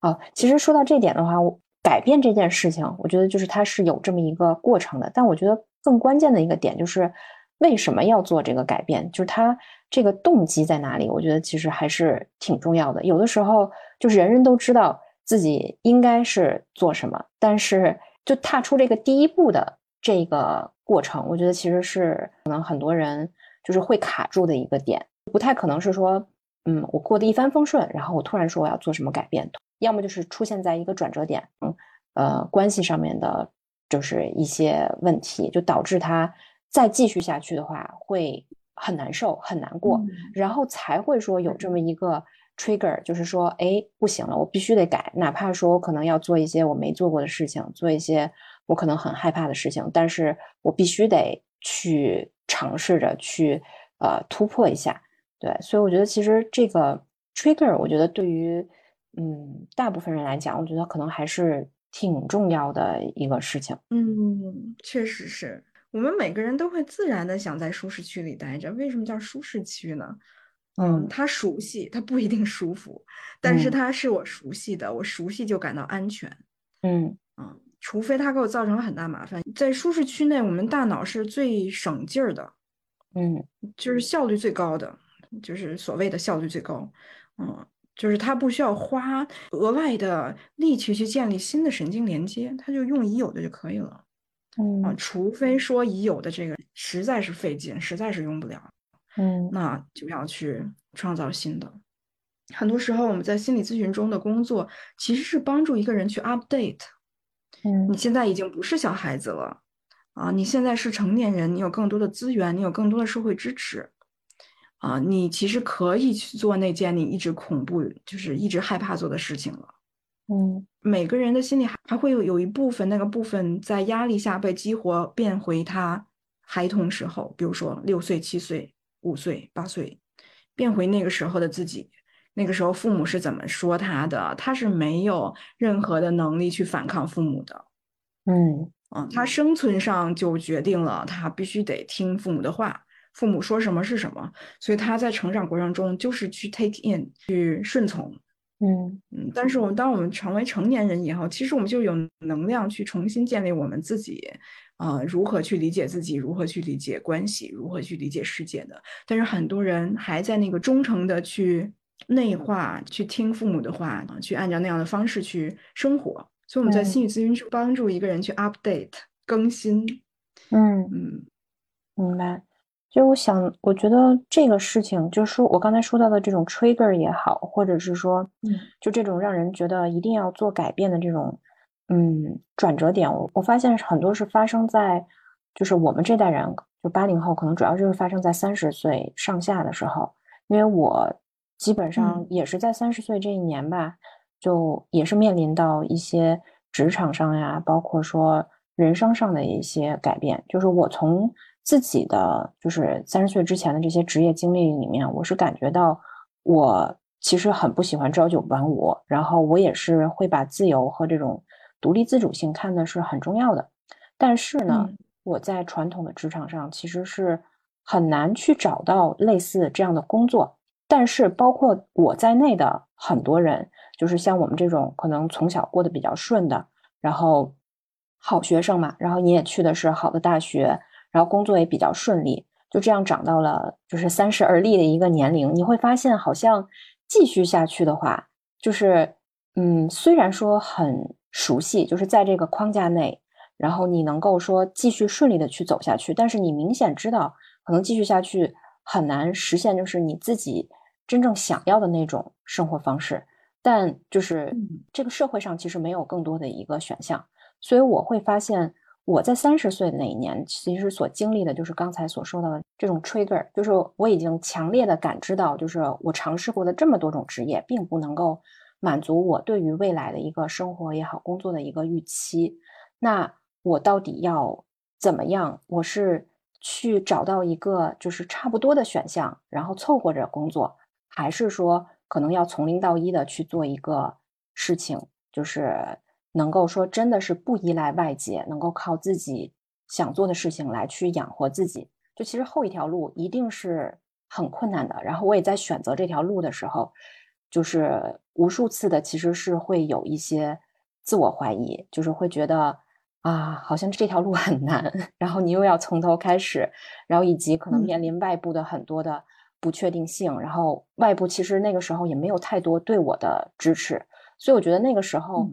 哦，其实说到这点的话，我改变这件事情，我觉得就是它是有这么一个过程的。但我觉得更关键的一个点就是为什么要做这个改变，就是他这个动机在哪里？我觉得其实还是挺重要的。有的时候就是人人都知道自己应该是做什么，但是就踏出这个第一步的这个过程，我觉得其实是可能很多人就是会卡住的一个点，不太可能是说。嗯，我过得一帆风顺，然后我突然说我要做什么改变，要么就是出现在一个转折点，嗯，呃，关系上面的，就是一些问题，就导致他再继续下去的话会很难受、很难过，嗯然后才会说有这么一个 trigger，就是说，哎，不行了，我必须得改，哪怕说我可能要做一些我没做过的事情，做一些我可能很害怕的事情，但是我必须得去尝试着去呃突破一下。对，所以我觉得其实这个 trigger，我觉得对于嗯大部分人来讲，我觉得可能还是挺重要的一个事情。嗯，确实是我们每个人都会自然的想在舒适区里待着。为什么叫舒适区呢？嗯它熟悉，它不一定舒服，但是嗯它是我熟悉的，我熟悉就感到安全。嗯嗯，除非它给我造成了很大麻烦。在舒适区内，我们大脑是最省劲儿的，嗯就是效率最高的，就是所谓的效率最高。嗯，就是它不需要花额外的力气去建立新的神经连接，它就用已有的就可以了。啊，嗯除非说已有的这个实在是费劲，实在是用不了，嗯那就要去创造新的。很多时候，我们在心理咨询中的工作其实是帮助一个人去 update。嗯你现在已经不是小孩子了，啊，你现在是成年人，你有更多的资源，你有更多的社会支持，啊，你其实可以去做那件你一直恐怖，就是一直害怕做的事情了。嗯每个人的心里还还会有有一部分，那个部分在压力下被激活，变回他孩童时候，比如说六岁、七岁、五岁、八岁，变回那个时候的自己。那个时候父母是怎么说他的？他是没有任何的能力去反抗父母的。嗯啊，他生存上就决定了他必须得听父母的话，父母说什么是什么，所以他在成长过程中就是去 take in，去顺从。嗯嗯，但是我们当我们成为成年人以后，其实我们就有能量去重新建立我们自己，啊、如何去理解自己，如何去理解关系，如何去理解世界的。但是很多人还在那个忠诚的去内化，去听父母的话，啊去按照那样的方式去生活。所以我们在嗯心理咨询是帮助一个人去 update 更新。嗯，嗯明白。就我想，我觉得这个事情，就是说我刚才说到的这种 trigger 也好，或者是说，嗯。就这种让人觉得一定要做改变的这种，嗯，转折点，我我发现很多是发生在，就是我们这代人，就八零后，可能主要就是发生在三十岁上下的时候，因为我基本上嗯。也是在三十岁这一年吧，就也是面临到一些职场上呀，包括说人生上的一些改变，就是我从自己的就是三十岁之前的这些职业经历里面，我是感觉到我其实很不喜欢朝九晚五，然后我也是会把自由和这种独立自主性看的是很重要的。但是呢，嗯我在传统的职场上其实是很难去找到类似这样的工作。但是包括我在内的很多人，就是像我们这种可能从小过得比较顺的，然后好学生嘛，然后你也去的是好的大学，然后工作也比较顺利，就这样长到了就是三十而立的一个年龄，你会发现好像继续下去的话，就是嗯，虽然说很熟悉，就是在这个框架内，然后你能够说继续顺利的去走下去，但是你明显知道可能继续下去很难实现，就是你自己真正想要的那种生活方式。但就是这个社会上其实没有更多的一个选项，所以我会发现我在三十岁那一年，其实所经历的就是刚才所说到的这种 trigger，就是我已经强烈的感知到，就是我尝试过的这么多种职业，并不能够满足我对于未来的一个生活也好，工作的一个预期。那我到底要怎么样？我是去找到一个就是差不多的选项，然后凑合着工作，还是说？可能要从零到一的去做一个事情，就是能够说真的是不依赖外界，能够靠自己想做的事情来去养活自己。就其实后一条路一定是很困难的。然后我也在选择这条路的时候，就是无数次的其实是会有一些自我怀疑，就是会觉得啊，好像这条路很难。然后你又要从头开始，然后以及可能面临外部的很多的。不确定性，然后外部其实那个时候也没有太多对我的支持，所以我觉得那个时候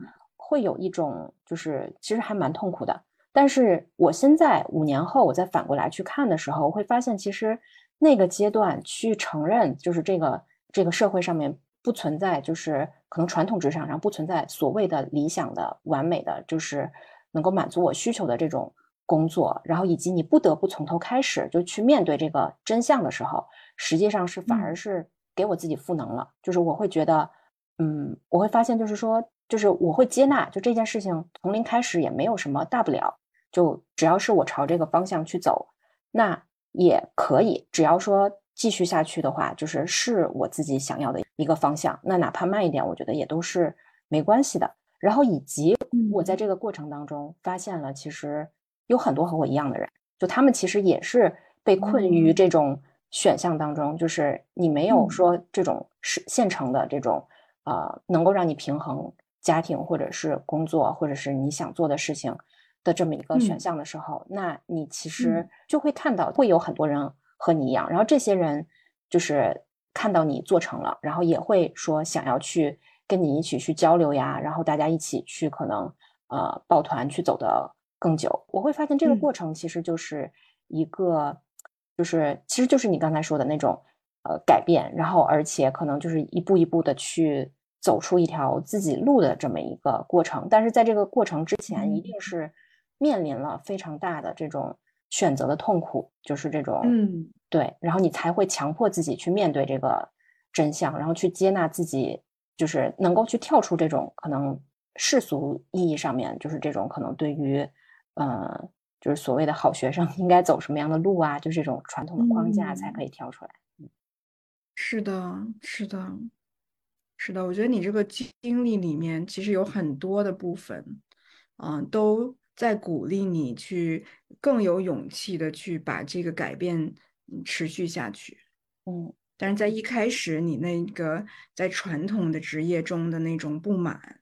会有一种就是其实还蛮痛苦的。但是我现在五年后，我再反过来去看的时候，我会发现其实那个阶段去承认，就是这个这个社会上面不存在，就是可能传统职场上不存在所谓的理想的、完美的，就是能够满足我需求的这种工作，然后以及你不得不从头开始就去面对这个真相的时候。实际上是反而是给我自己赋能了，就是我会觉得，嗯，我会发现，就是说，就是我会接纳，就这件事情从零开始也没有什么大不了，就只要是我朝这个方向去走，那也可以，只要说继续下去的话，就是是我自己想要的一个方向，那哪怕慢一点，我觉得也都是没关系的。然后以及我在这个过程当中发现了，其实有很多和我一样的人，就他们其实也是被困于这种。选项当中，就是你没有说这种是现成的这种，呃，能够让你平衡家庭或者是工作或者是你想做的事情的这么一个选项的时候，那你其实就会看到会有很多人和你一样，然后这些人就是看到你做成了，然后也会说想要去跟你一起去交流呀，然后大家一起去可能呃抱团去走的更久。我会发现这个过程其实就是一个。就是，其实就是你刚才说的那种，呃，改变，然后而且可能就是一步一步的去走出一条自己路的这么一个过程。但是在这个过程之前，一定是面临了非常大的这种选择的痛苦，就是这种，嗯，对，然后你才会强迫自己去面对这个真相，然后去接纳自己，就是能够去跳出这种可能世俗意义上面，就是这种可能对于，呃。就是所谓的好学生 应该走什么样的路啊？就这种传统的框架才可以跳出来。嗯是的，是的，是的。我觉得你这个经历里面其实有很多的部分，嗯，都在鼓励你去更有勇气的去把这个改变持续下去。嗯，但是在一开始，你那个在传统的职业中的那种不满，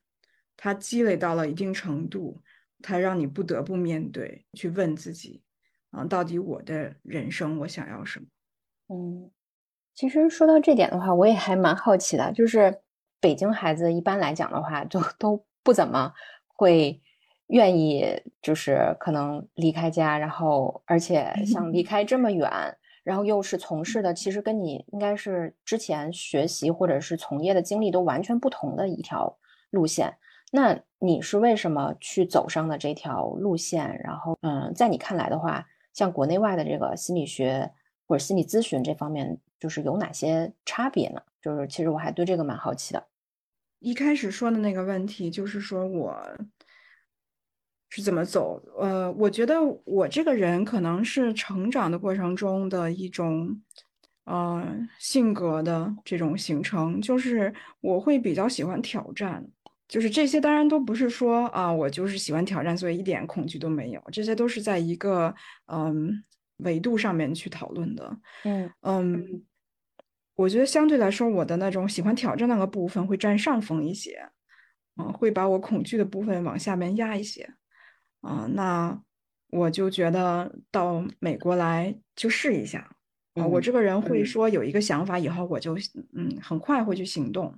它积累到了一定程度。它让你不得不面对，去问自己，啊，到底我的人生我想要什么？嗯，其实说到这点的话，我也还蛮好奇的，就是北京孩子一般来讲的话，就都不怎么会愿意，就是可能离开家，然后而且想离开这么远，然后又是从事的，其实跟你应该是之前学习或者是从业的经历都完全不同的一条路线。那你是为什么去走上的这条路线？然后，嗯，在你看来的话，像国内外的这个心理学或者心理咨询这方面，就是有哪些差别呢？就是其实我还对这个蛮好奇的。一开始说的那个问题，就是说我是怎么走？呃，我觉得我这个人可能是成长的过程中的一种，呃，性格的这种形成，就是我会比较喜欢挑战。就是这些，当然都不是说啊，我就是喜欢挑战，所以一点恐惧都没有。这些都是在一个嗯维度上面去讨论的。嗯嗯，我觉得相对来说，我的那种喜欢挑战那个部分会占上风一些，嗯，会把我恐惧的部分往下面压一些。啊，那我就觉得到美国来就试一下。啊，我这个人会说有一个想法以后，我就嗯很快会去行动。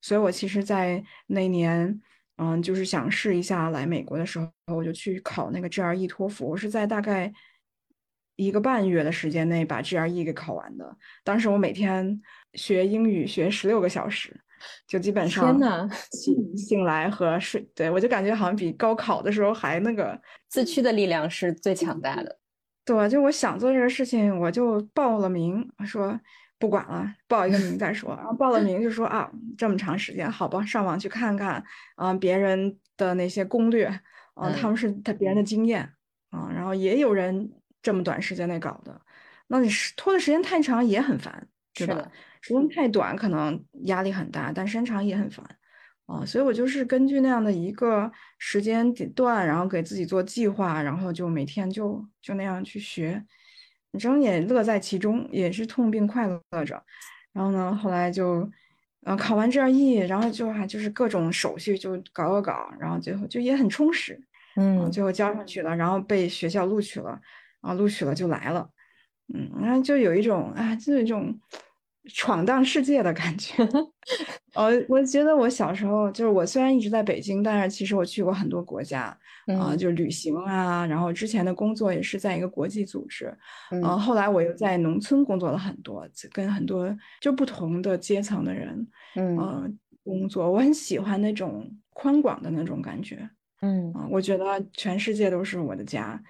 所以，我其实，在那年嗯，就是想试一下来美国的时候，我就去考那个 GRE 托福。我是在大概一个半月的时间内把 GRE 给考完的。当时我每天学英语学十六个小时，就基本上天呐，醒醒来和睡，对我就感觉好像比高考的时候还那个自驱的力量是最强大的。对，就我想做这个事情，我就报了名，说。不管了，报一个名再说。然后报了名就说啊，这么长时间，好吧，上网去看看啊，别人的那些攻略啊，他们是他别人的经验啊，然后也有人这么短时间内搞的，那你拖的时间太长也很烦，是吧？时间太短可能压力很大，但时间长也很烦啊，所以我就是根据那样的一个时间段，然后给自己做计划，然后就每天就就那样去学。反正也乐在其中，也是痛并快乐着。然后呢，后来就，嗯，考完 GRE，然后就还就是各种手续就搞搞搞，然后最后就也很充实，嗯，最后交上去了，然后被学校录取了，然后录取了就来了，嗯，然后就有一种啊，就一种。闯荡世界的感觉，呃，我觉得我小时候就是我虽然一直在北京，但是其实我去过很多国家啊，就旅行啊，然后之前的工作也是在一个国际组织，嗯，后来我又在农村工作了很多，跟很多就不同的阶层的人，嗯，工作，我很喜欢那种宽广的那种感觉，嗯，啊，我觉得全世界都是我的家，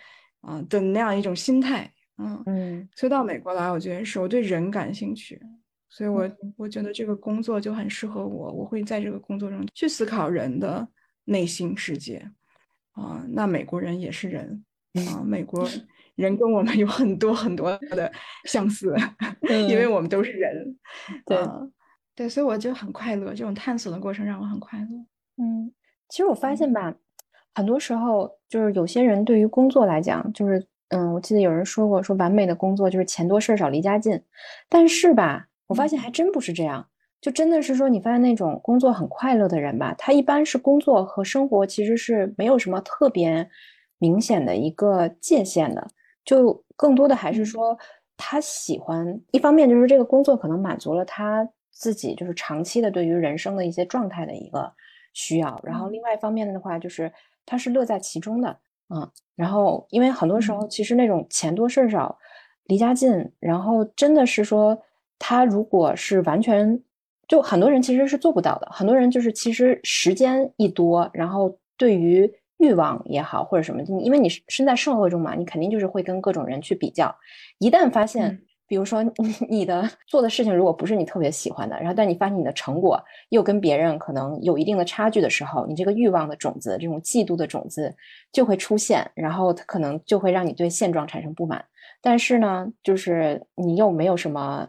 啊的那样一种心态，嗯嗯，所以到美国来，我觉得是我对人感兴趣。所以，我我觉得这个工作就很适合我。我会在这个工作中去思考人的内心世界啊。那美国人也是人啊，美国人跟我们有很多很多的相似，因为我们都是人。对对，所以我就很快乐。这种探索的过程让我很快乐。嗯，其实我发现吧，很多时候就是有些人对于工作来讲，就是嗯，我记得有人说过，说完美的工作就是钱多事少离家近。但是吧。我发现还真不是这样，就真的是说，你发现那种工作很快乐的人吧，他一般是工作和生活其实是没有什么特别明显的一个界限的，就更多的还是说他喜欢，一方面就是这个工作可能满足了他自己就是长期的对于人生的一些状态的一个需要，然后另外一方面的话就是他是乐在其中的，嗯，然后因为很多时候其实那种钱多事少，离家近，然后真的是说。他如果是完全，就很多人其实是做不到的。很多人就是其实时间一多，然后对于欲望也好或者什么，因为你身在社会中嘛，你肯定就是会跟各种人去比较。一旦发现，比如说你 的做的事情如果不是你特别喜欢的，然后但你发现你的成果又跟别人可能有一定的差距的时候，你这个欲望的种子，这种嫉妒的种子就会出现，然后它可能就会让你对现状产生不满。但是呢，就是你又没有什么。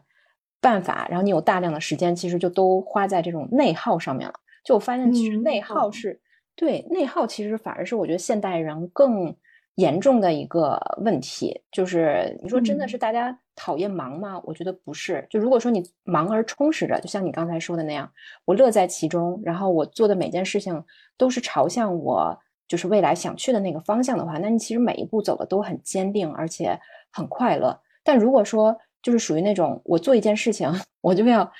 办法，然后你有大量的时间，其实就都花在这种内耗上面了。就我发现，其实内耗是对内耗，其实反而是我觉得现代人更严重的一个问题。就是你说真的是大家讨厌忙吗？我觉得不是。就如果说你忙而充实着，就像你刚才说的那样，我乐在其中，然后我做的每件事情都是朝向我就是未来想去的那个方向的话，那你其实每一步走的都很坚定，而且很快乐。但如果说，就是属于那种，我做一件事情，我就要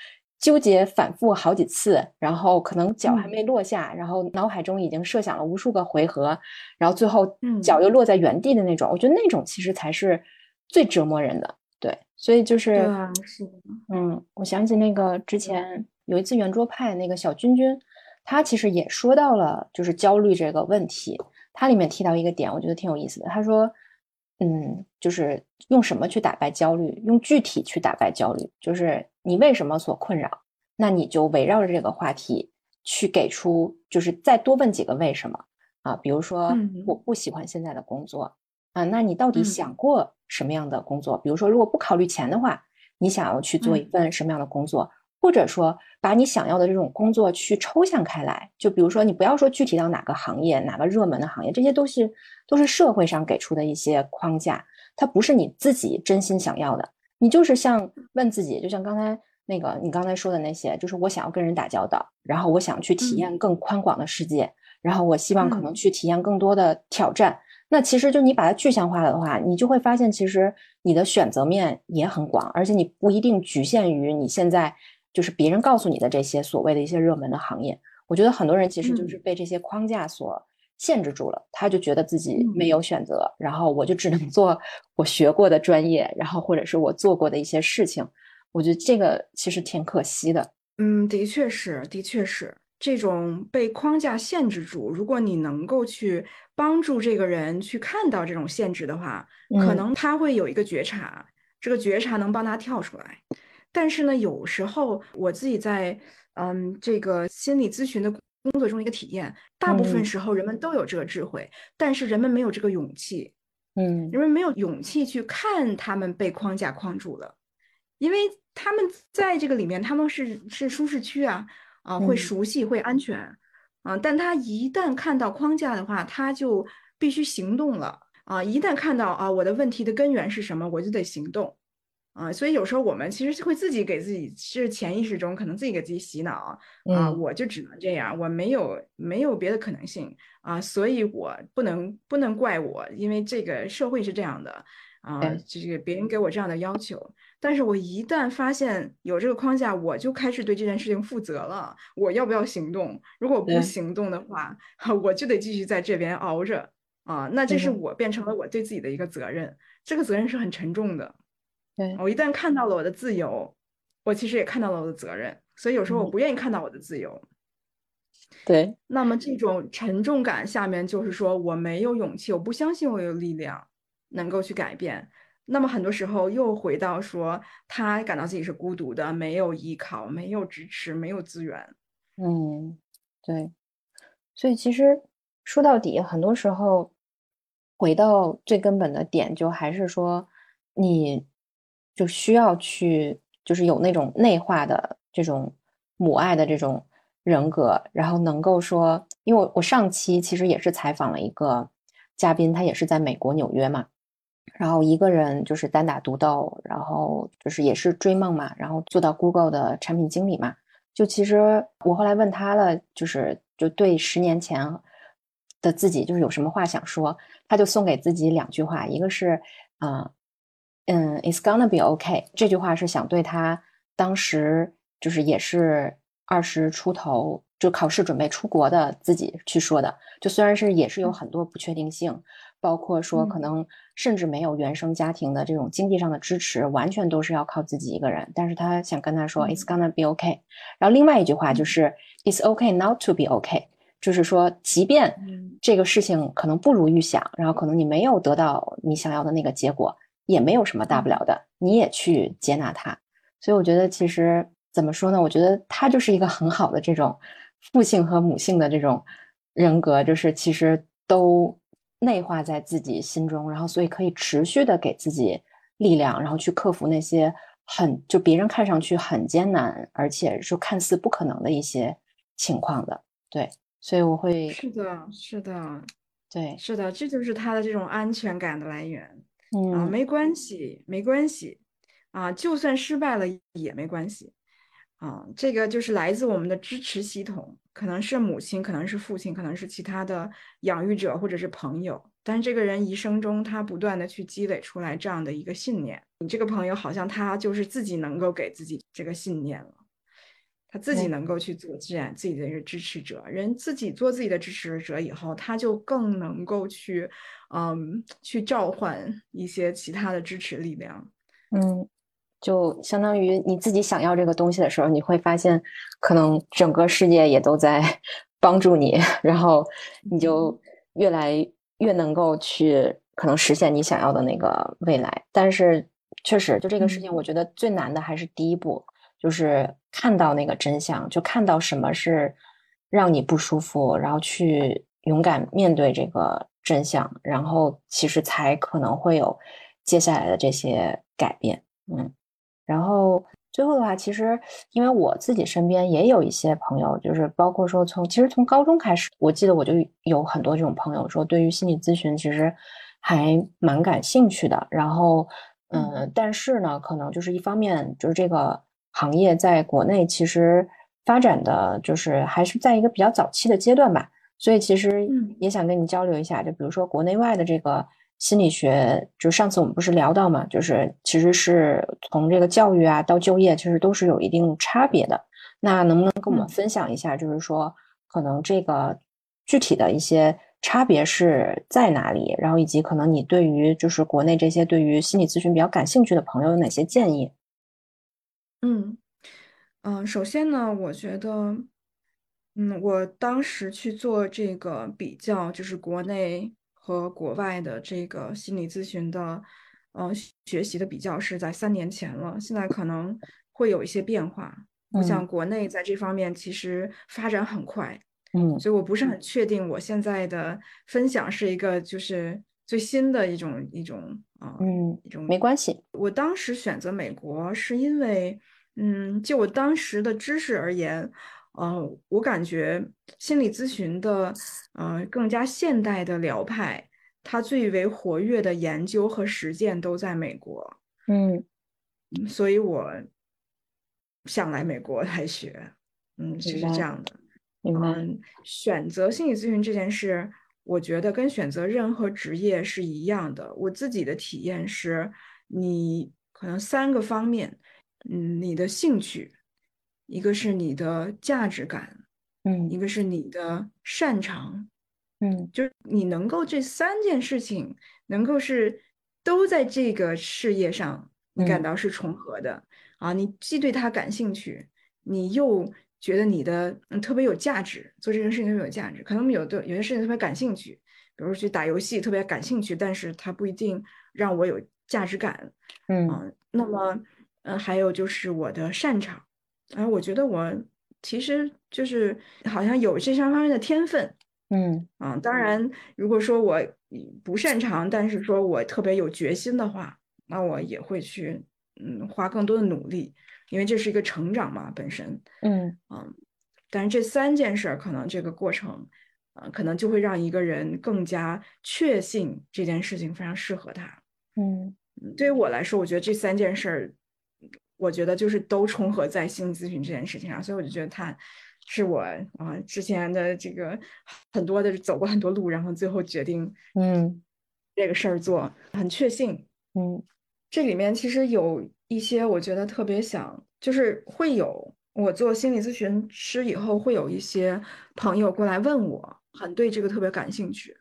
纠结反复好几次，然后可能脚还没落下，然后脑海中已经设想了无数个回合，然后最后脚又落在原地的那种。我觉得那种其实才是最折磨人的。对，所以就是，是的，嗯，我想起那个之前有一次圆桌派那个小君君，他其实也说到了就是焦虑这个问题，他里面提到一个点，我觉得挺有意思的。他说。嗯，就是用什么去打败焦虑？用具体去打败焦虑，就是你为什么所困扰？那你就围绕着这个话题去给出，就是再多问几个为什么啊？比如说，我不喜欢现在的工作啊，那你到底想过什么样的工作？比如说，如果不考虑钱的话，你想要去做一份什么样的工作？或者说，把你想要的这种工作去抽象开来，就比如说，你不要说具体到哪个行业、哪个热门的行业，这些都是都是社会上给出的一些框架，它不是你自己真心想要的。你就是像问自己，就像刚才那个你刚才说的那些，就是我想要跟人打交道，然后我想去体验更宽广的世界，然后我希望可能去体验更多的挑战。那其实就你把它具象化了的话，你就会发现，其实你的选择面也很广，而且你不一定局限于你现在。就是别人告诉你的这些所谓的一些热门的行业，我觉得很多人其实就是被这些框架所限制住了，他就觉得自己没有选择，然后我就只能 做我学过的专业，然后或者是我做过的一些事情。我觉得这个其实挺可惜的。嗯，的确是，的确是这种被框架限制住。如果你能够去帮助这个人去看到这种限制的话，可能他会有一个觉察，这个觉察能帮他跳出来。但是呢，有时候我自己在嗯这个心理咨询的工作中一个体验，大部分时候人们都有这个智慧，但是人们没有这个勇气，嗯，人们没有勇气去看他们被框架框住了，因为他们在这个里面他们是是舒适区啊啊会熟悉会安全。啊，但他一旦看到框架的话，他就必须行动了。啊，一旦看到啊我的问题的根源是什么，我就得行动。啊，所以有时候我们其实会自己给自己，是潜意识中可能自己给自己洗脑啊，我就只能这样，我没有没有别的可能性啊，所以我不能不能怪我，因为这个社会是这样的啊，这个别人给我这样的要求，但是我一旦发现有这个框架，我就开始对这件事情负责了，我要不要行动？如果不行动的话，我就得继续在这边熬着啊，那这是我变成了我对自己的一个责任，这个责任是很沉重的。对我一旦看到了我的自由，我其实也看到了我的责任，所以有时候我不愿意看到我的自由。对，那么这种沉重感下面就是说我没有勇气，我不相信我有力量能够去改变。那么很多时候又回到说他感到自己是孤独的，没有依靠，没有支持，没有资源。嗯，对。所以其实说到底，很多时候回到最根本的点，就还是说你。就需要去，就是有那种内化的这种母爱的这种人格，然后能够说，因为我我上期其实也是采访了一个嘉宾，他也是在美国纽约嘛，然后一个人就是单打独斗，然后就是也是追梦嘛，然后做到 Google 的产品经理嘛。就其实我后来问他了，就是就对十年前的自己，就是有什么话想说，他就送给自己两句话，一个是啊。嗯，It's gonna be okay。这句话是想对他当时就是也是二十出头就考试准备出国的自己去说的。就虽然是也是有很多不确定性，包括说可能甚至没有原生家庭的这种经济上的支持，完全都是要靠自己一个人。但是他想跟他说，It's gonna be okay。然后另外一句话就是 It's okay not to be okay，就是说即便这个事情可能不如预想，然后可能你没有得到你想要的那个结果。也没有什么大不了的，你也去接纳他，所以我觉得其实怎么说呢？我觉得他就是一个很好的这种父性和母性的这种人格，就是其实都内化在自己心中，然后所以可以持续的给自己力量，然后去克服那些很就别人看上去很艰难，而且是看似不可能的一些情况的。对，所以我会是的，是的，对，是的，这就是他的这种安全感的来源。啊，没关系，没关系，啊，就算失败了也没关系，啊，这个就是来自我们的支持系统，可能是母亲，可能是父亲，可能是其他的养育者或者是朋友，但是这个人一生中他不断的去积累出来这样的一个信念，你这个朋友好像他就是自己能够给自己这个信念了。他自己能够去做自然自己的一个支持者，人自己做自己的支持者以后，他就更能够去，嗯，去召唤一些其他的支持力量。嗯，就相当于你自己想要这个东西的时候，你会发现，可能整个世界也都在 帮助你，然后你就越来越能够去可能实现你想要的那个未来。但是，确实，就这个事情，我觉得最难的还是第一步。就是看到那个真相，就看到什么是让你不舒服，然后去勇敢面对这个真相，然后其实才可能会有接下来的这些改变。嗯，然后最后的话，其实因为我自己身边也有一些朋友，就是包括说从其实从高中开始，我记得我就有很多这种朋友说，对于心理咨询其实还蛮感兴趣的。然后，嗯，但是呢，可能就是一方面就是这个。行业在国内其实发展的就是还是在一个比较早期的阶段吧，所以其实也想跟你交流一下，就比如说国内外的这个心理学，就上次我们不是聊到嘛，就是其实是从这个教育啊到就业，其实都是有一定差别的。那能不能跟我们分享一下，就是说可能这个具体的一些差别是在哪里？然后以及可能你对于就是国内这些对于心理咨询比较感兴趣的朋友有哪些建议？嗯嗯，首先呢，我觉得，嗯，我当时去做这个比较，就是国内和国外的这个心理咨询的，呃，学习的比较是在三年前了，现在可能会有一些变化。我想国内在这方面其实发展很快，嗯，所以我不是很确定我现在的分享是一个就是最新的一种一种啊，嗯，一种没关系。我当时选择美国是因为，嗯，就我当时的知识而言，呃，我感觉心理咨询的呃更加现代的疗派，它最为活跃的研究和实践都在美国，嗯，所以我。想来美国来学，嗯，就是这样的。嗯，选择心理咨询这件事，我觉得跟选择任何职业是一样的。我自己的体验是，你可能三个方面，嗯，你的兴趣，一个是你的价值感，嗯，一个是你的擅长，嗯，就是你能够这三件事情能够是都在这个事业上，你感到是重合的。啊，你既对它感兴趣，你又觉得你的嗯特别有价值，做这件事情特别有价值。可能有的有些事情特别感兴趣，比如去打游戏特别感兴趣，但是它不一定让我有价值感。嗯，那么嗯，还有就是我的擅长，啊，我觉得我其实就是好像有这三方面的天分。嗯，啊，当然，如果说我不擅长，但是说我特别有决心的话，那我也会去。嗯，花更多的努力，因为这是一个成长嘛，本身，嗯嗯，但是这三件事儿可能这个过程，呃，可能就会让一个人更加确信这件事情非常适合他。嗯，对于我来说，我觉得这三件事儿，我觉得就是都重合在心理咨询这件事情上，所以我就觉得他是我啊之前的这个很多的走过很多路，然后最后决定嗯这个事儿做，很确信，嗯。这里面其实有一些，我觉得特别想，就是会有我做心理咨询师以后，会有一些朋友过来问我，很对这个特别感兴趣。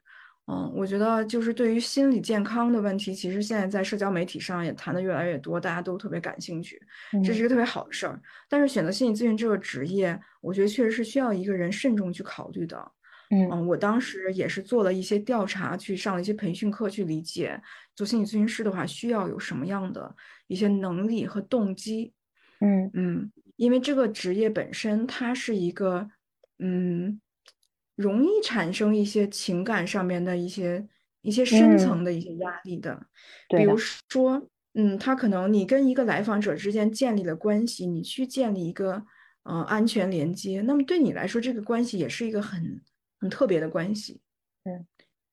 嗯，我觉得就是对于心理健康的问题，其实现在在社交媒体上也谈的越来越多，大家都特别感兴趣，这是一个特别好的事儿。但是选择心理咨询这个职业，我觉得确实是需要一个人慎重去考虑的。嗯，我当时也是做了一些调查，去上了一些培训课，去理解做心理咨询师的话需要有什么样的一些能力和动机。嗯嗯，因为这个职业本身它是一个，嗯，容易产生一些情感上面的一些一些深层的一些压力的。比如说，嗯，他可能你跟一个来访者之间建立了关系，你去建立一个呃安全连接，那么对你来说，这个关系也是一个很。很特别的关系，嗯，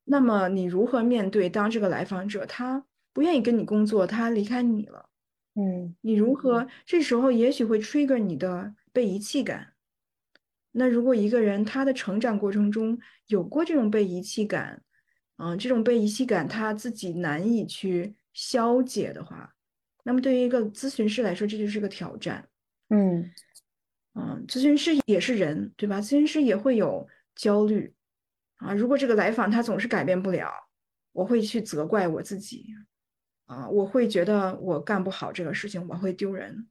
那么你如何面对当这个来访者他不愿意跟你工作，他离开你了，嗯，你如何这时候也许会 trigger 你的被遗弃感？那如果一个人他的成长过程中有过这种被遗弃感，嗯，这种被遗弃感他自己难以去消解的话，那么对于一个咨询师来说，这就是个挑战，嗯，嗯，咨询师也是人，对吧？咨询师也会有。焦虑啊！如果这个来访他总是改变不了，我会去责怪我自己啊！我会觉得我干不好这个事情，我会丢人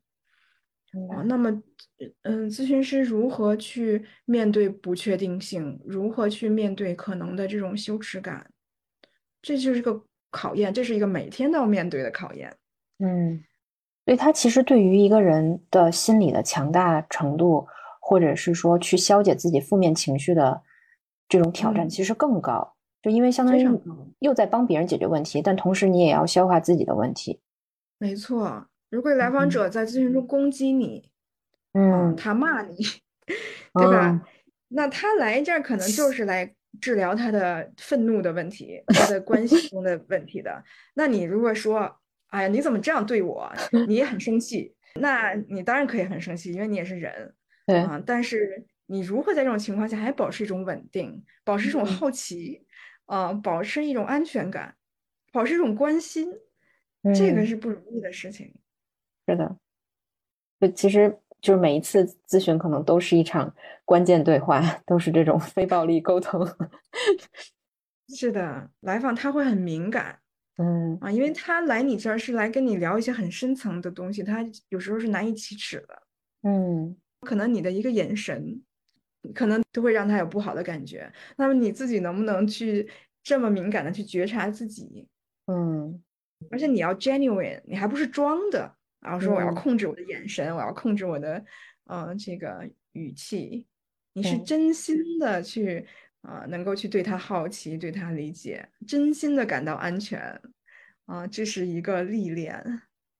啊。那么，嗯，咨询师如何去面对不确定性？如何去面对可能的这种羞耻感？这就是个考验，这是一个每天都要面对的考验。嗯，所以它其实对于一个人的心理的强大程度。或者是说去消解自己负面情绪的这种挑战其实更高，就因为相当于又在帮别人解决问题，但同时你也要消化自己的问题。没错，如果来访者在咨询中攻击你，嗯，他骂你，对吧？那他来这儿可能就是来治疗他的愤怒的问题，他的关系中的问题的。那你如果说，哎呀，你怎么这样对我？你也很生气，那你当然可以很生气，因为你也是人。啊！但是你如何在这种情况下还保持一种稳定，保持一种好奇，啊，保持一种安全感，保持一种关心，这个是不容易的事情。是的，就其实就是每一次咨询可能都是一场关键对话，都是这种非暴力沟通。是的，来访他会很敏感，嗯啊，因为他来你这儿是来跟你聊一些很深层的东西，他有时候是难以启齿的，嗯，可能你的一个眼神，可能都会让他有不好的感觉。那么你自己能不能去这么敏感的去觉察自己？嗯，而且你要 genuine，你还不是装的，然后说我要控制我的眼神，我要控制我的，呃，这个语气，你是真心的去。啊，能够去对他好奇，对他理解，真心的感到安全，啊，这是一个历练。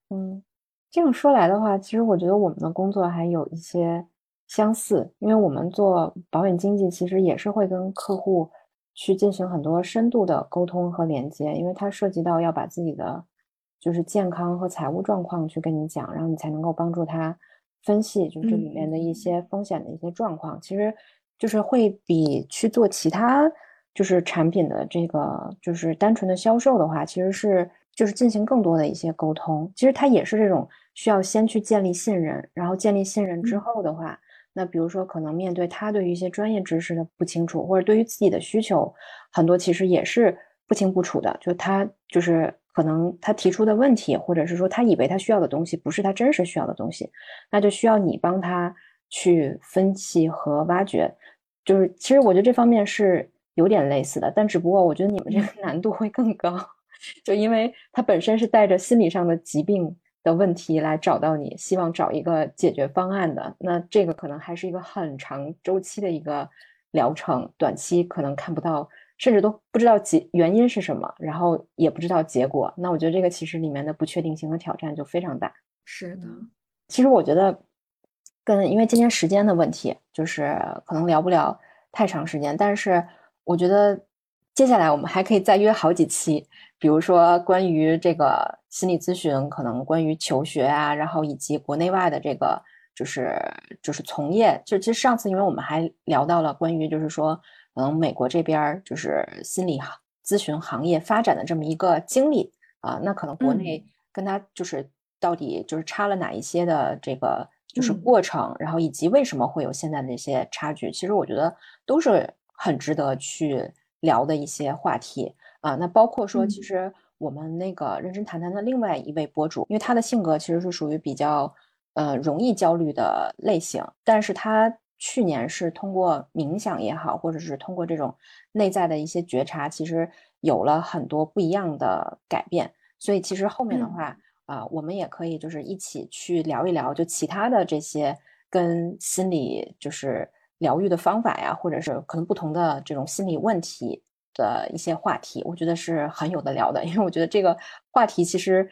嗯，这样说来的话，其实我觉得我们的工作还有一些相似，因为我们做保险经纪，其实也是会跟客户去进行很多深度的沟通和连接，因为它涉及到要把自己的就是健康和财务状况去跟你讲，然后你才能够帮助他分析，就这里面的一些风险的一些状况，其实。就是会比去做其他就是产品的这个就是单纯的销售的话，其实是就是进行更多的一些沟通。其实它也是这种需要先去建立信任，然后建立信任之后的话，那比如说可能面对他对于一些专业知识的不清楚，或者对于自己的需求很多其实也是不清不楚的，就他就是可能他提出的问题，或者是说他以为他需要的东西不是他真实需要的东西，那就需要你帮他去分析和挖掘。就是，其实我觉得这方面是有点类似的，但只不过我觉得你们这个难度会更高，就因为他本身是带着心理上的疾病的问题来找到你，希望找一个解决方案的，那这个可能还是一个很长周期的一个疗程，短期可能看不到，甚至都不知道结原因是什么，然后也不知道结果。那我觉得这个其实里面的不确定性和挑战就非常大。是的，其实我觉得。跟因为今天时间的问题，就是可能聊不了太长时间，但是我觉得接下来我们还可以再约好几期，比如说关于这个心理咨询，可能关于求学啊，然后以及国内外的这个就是就是从业，就其实上次因为我们还聊到了关于就是说，可能美国这边就是心理咨询行业发展的这么一个经历啊，那可能国内跟他就是到底就是差了哪一些的这个。就是过程，然后以及为什么会有现在的这些差距，其实我觉得都是很值得去聊的一些话题啊。那包括说，其实我们那个认真谈谈的另外一位博主，因为他的性格其实是属于比较呃容易焦虑的类型，但是他去年是通过冥想也好，或者是通过这种内在的一些觉察，其实有了很多不一样的改变。所以其实后面的话。啊，我们也可以就是一起去聊一聊，就其他的这些跟心理就是疗愈的方法呀，或者是可能不同的这种心理问题的一些话题，我觉得是很有的聊的。因为我觉得这个话题其实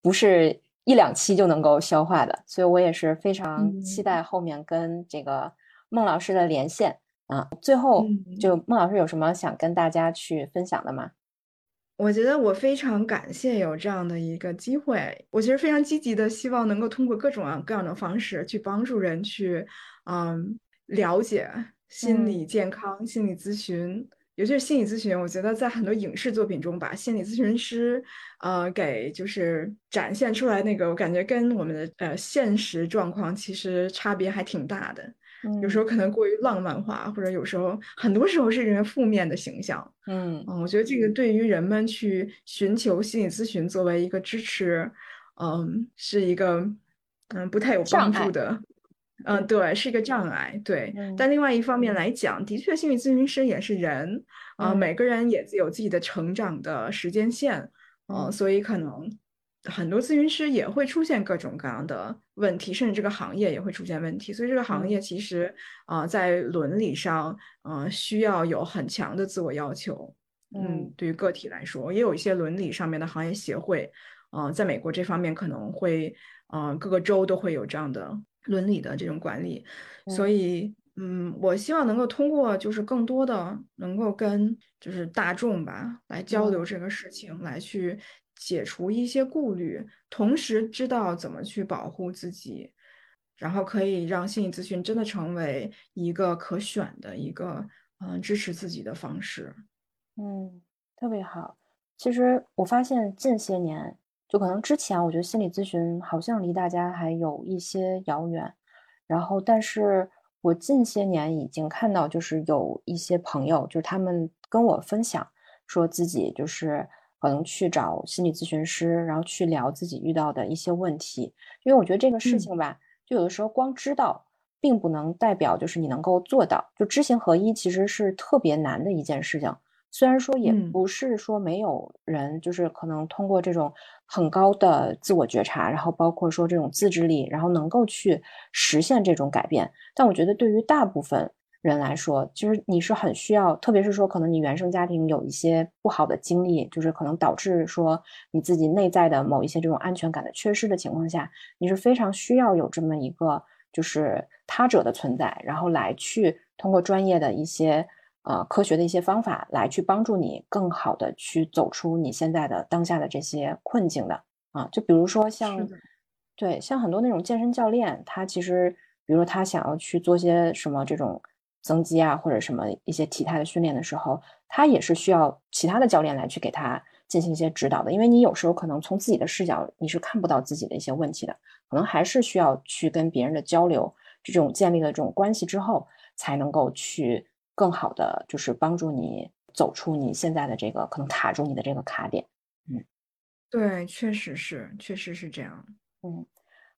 不是一两期就能够消化的，所以我也是非常期待后面跟这个孟老师的连线啊。最后，就孟老师有什么想跟大家去分享的吗？我觉得我非常感谢有这样的一个机会，我其实非常积极的希望能够通过各种各样的方式去帮助人去，嗯，了解心理健康、心理咨询，尤其是心理咨询。我觉得在很多影视作品中，把心理咨询师，呃，给就是展现出来那个，我感觉跟我们的呃现实状况其实差别还挺大的。有时候可能过于浪漫化，或者有时候很多时候是人负面的形象。嗯嗯，我觉得这个对于人们去寻求心理咨询作为一个支持，嗯，是一个嗯不太有帮助的。嗯，对，是一个障碍。对，但另外一方面来讲，的确，心理咨询师也是人啊，每个人也有自己的成长的时间线。嗯，所以可能。很多咨询师也会出现各种各样的问题，甚至这个行业也会出现问题。所以这个行业其实啊，在伦理上，嗯，需要有很强的自我要求。嗯，对于个体来说，也有一些伦理上面的行业协会。嗯，在美国这方面可能会，啊，各个州都会有这样的伦理的这种管理。所以，嗯，我希望能够通过就是更多的能够跟就是大众吧来交流这个事情，来去。解除一些顾虑，同时知道怎么去保护自己，然后可以让心理咨询真的成为一个可选的一个嗯支持自己的方式。嗯，特别好。其实我发现近些年，就可能之前我觉得心理咨询好像离大家还有一些遥远，然后，但是我近些年已经看到，就是有一些朋友，就是他们跟我分享，说自己就是可能去找心理咨询师，然后去聊自己遇到的一些问题。因为我觉得这个事情吧，就有的时候光知道，并不能代表就是你能够做到。就知行合一，其实是特别难的一件事情。虽然说也不是说没有人，就是可能通过这种很高的自我觉察，然后包括说这种自制力，然后能够去实现这种改变。但我觉得对于大部分人来说，其实你是很需要，特别是说可能你原生家庭有一些不好的经历，就是可能导致说你自己内在的某一些这种安全感的缺失的情况下，你是非常需要有这么一个就是他者的存在，然后来去通过专业的一些。呃，科学的一些方法来去帮助你更好的去走出你现在的当下的这些困境的啊，就比如说像，对，像很多那种健身教练，他其实，比如说他想要去做些什么这种增肌啊，或者什么一些体态的训练的时候，他也是需要其他的教练来去给他进行一些指导的，因为你有时候可能从自己的视角你是看不到自己的一些问题的，可能还是需要去跟别人的交流，这种建立了这种关系之后，才能够去。更好的就是帮助你走出你现在的这个可能卡住你的这个卡点，嗯，对，确实是，确实是这样，嗯，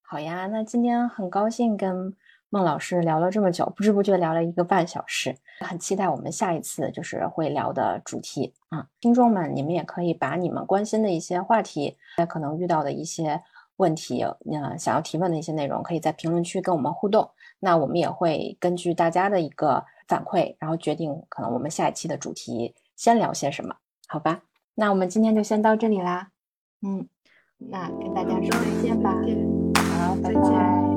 好呀，那今天很高兴跟孟老师聊了这么久，不知不觉聊了一个半小时，很期待我们下一次就是会聊的主题啊，听众们，你们也可以把你们关心的一些话题，那可能遇到的一些问题，呃，想要提问的一些内容，可以在评论区跟我们互动，那我们也会根据大家的一个。反馈，然后决定可能我们下一期的主题先聊些什么，好吧？那我们今天就先到这里啦，嗯，那跟大家说再见吧，好，再见。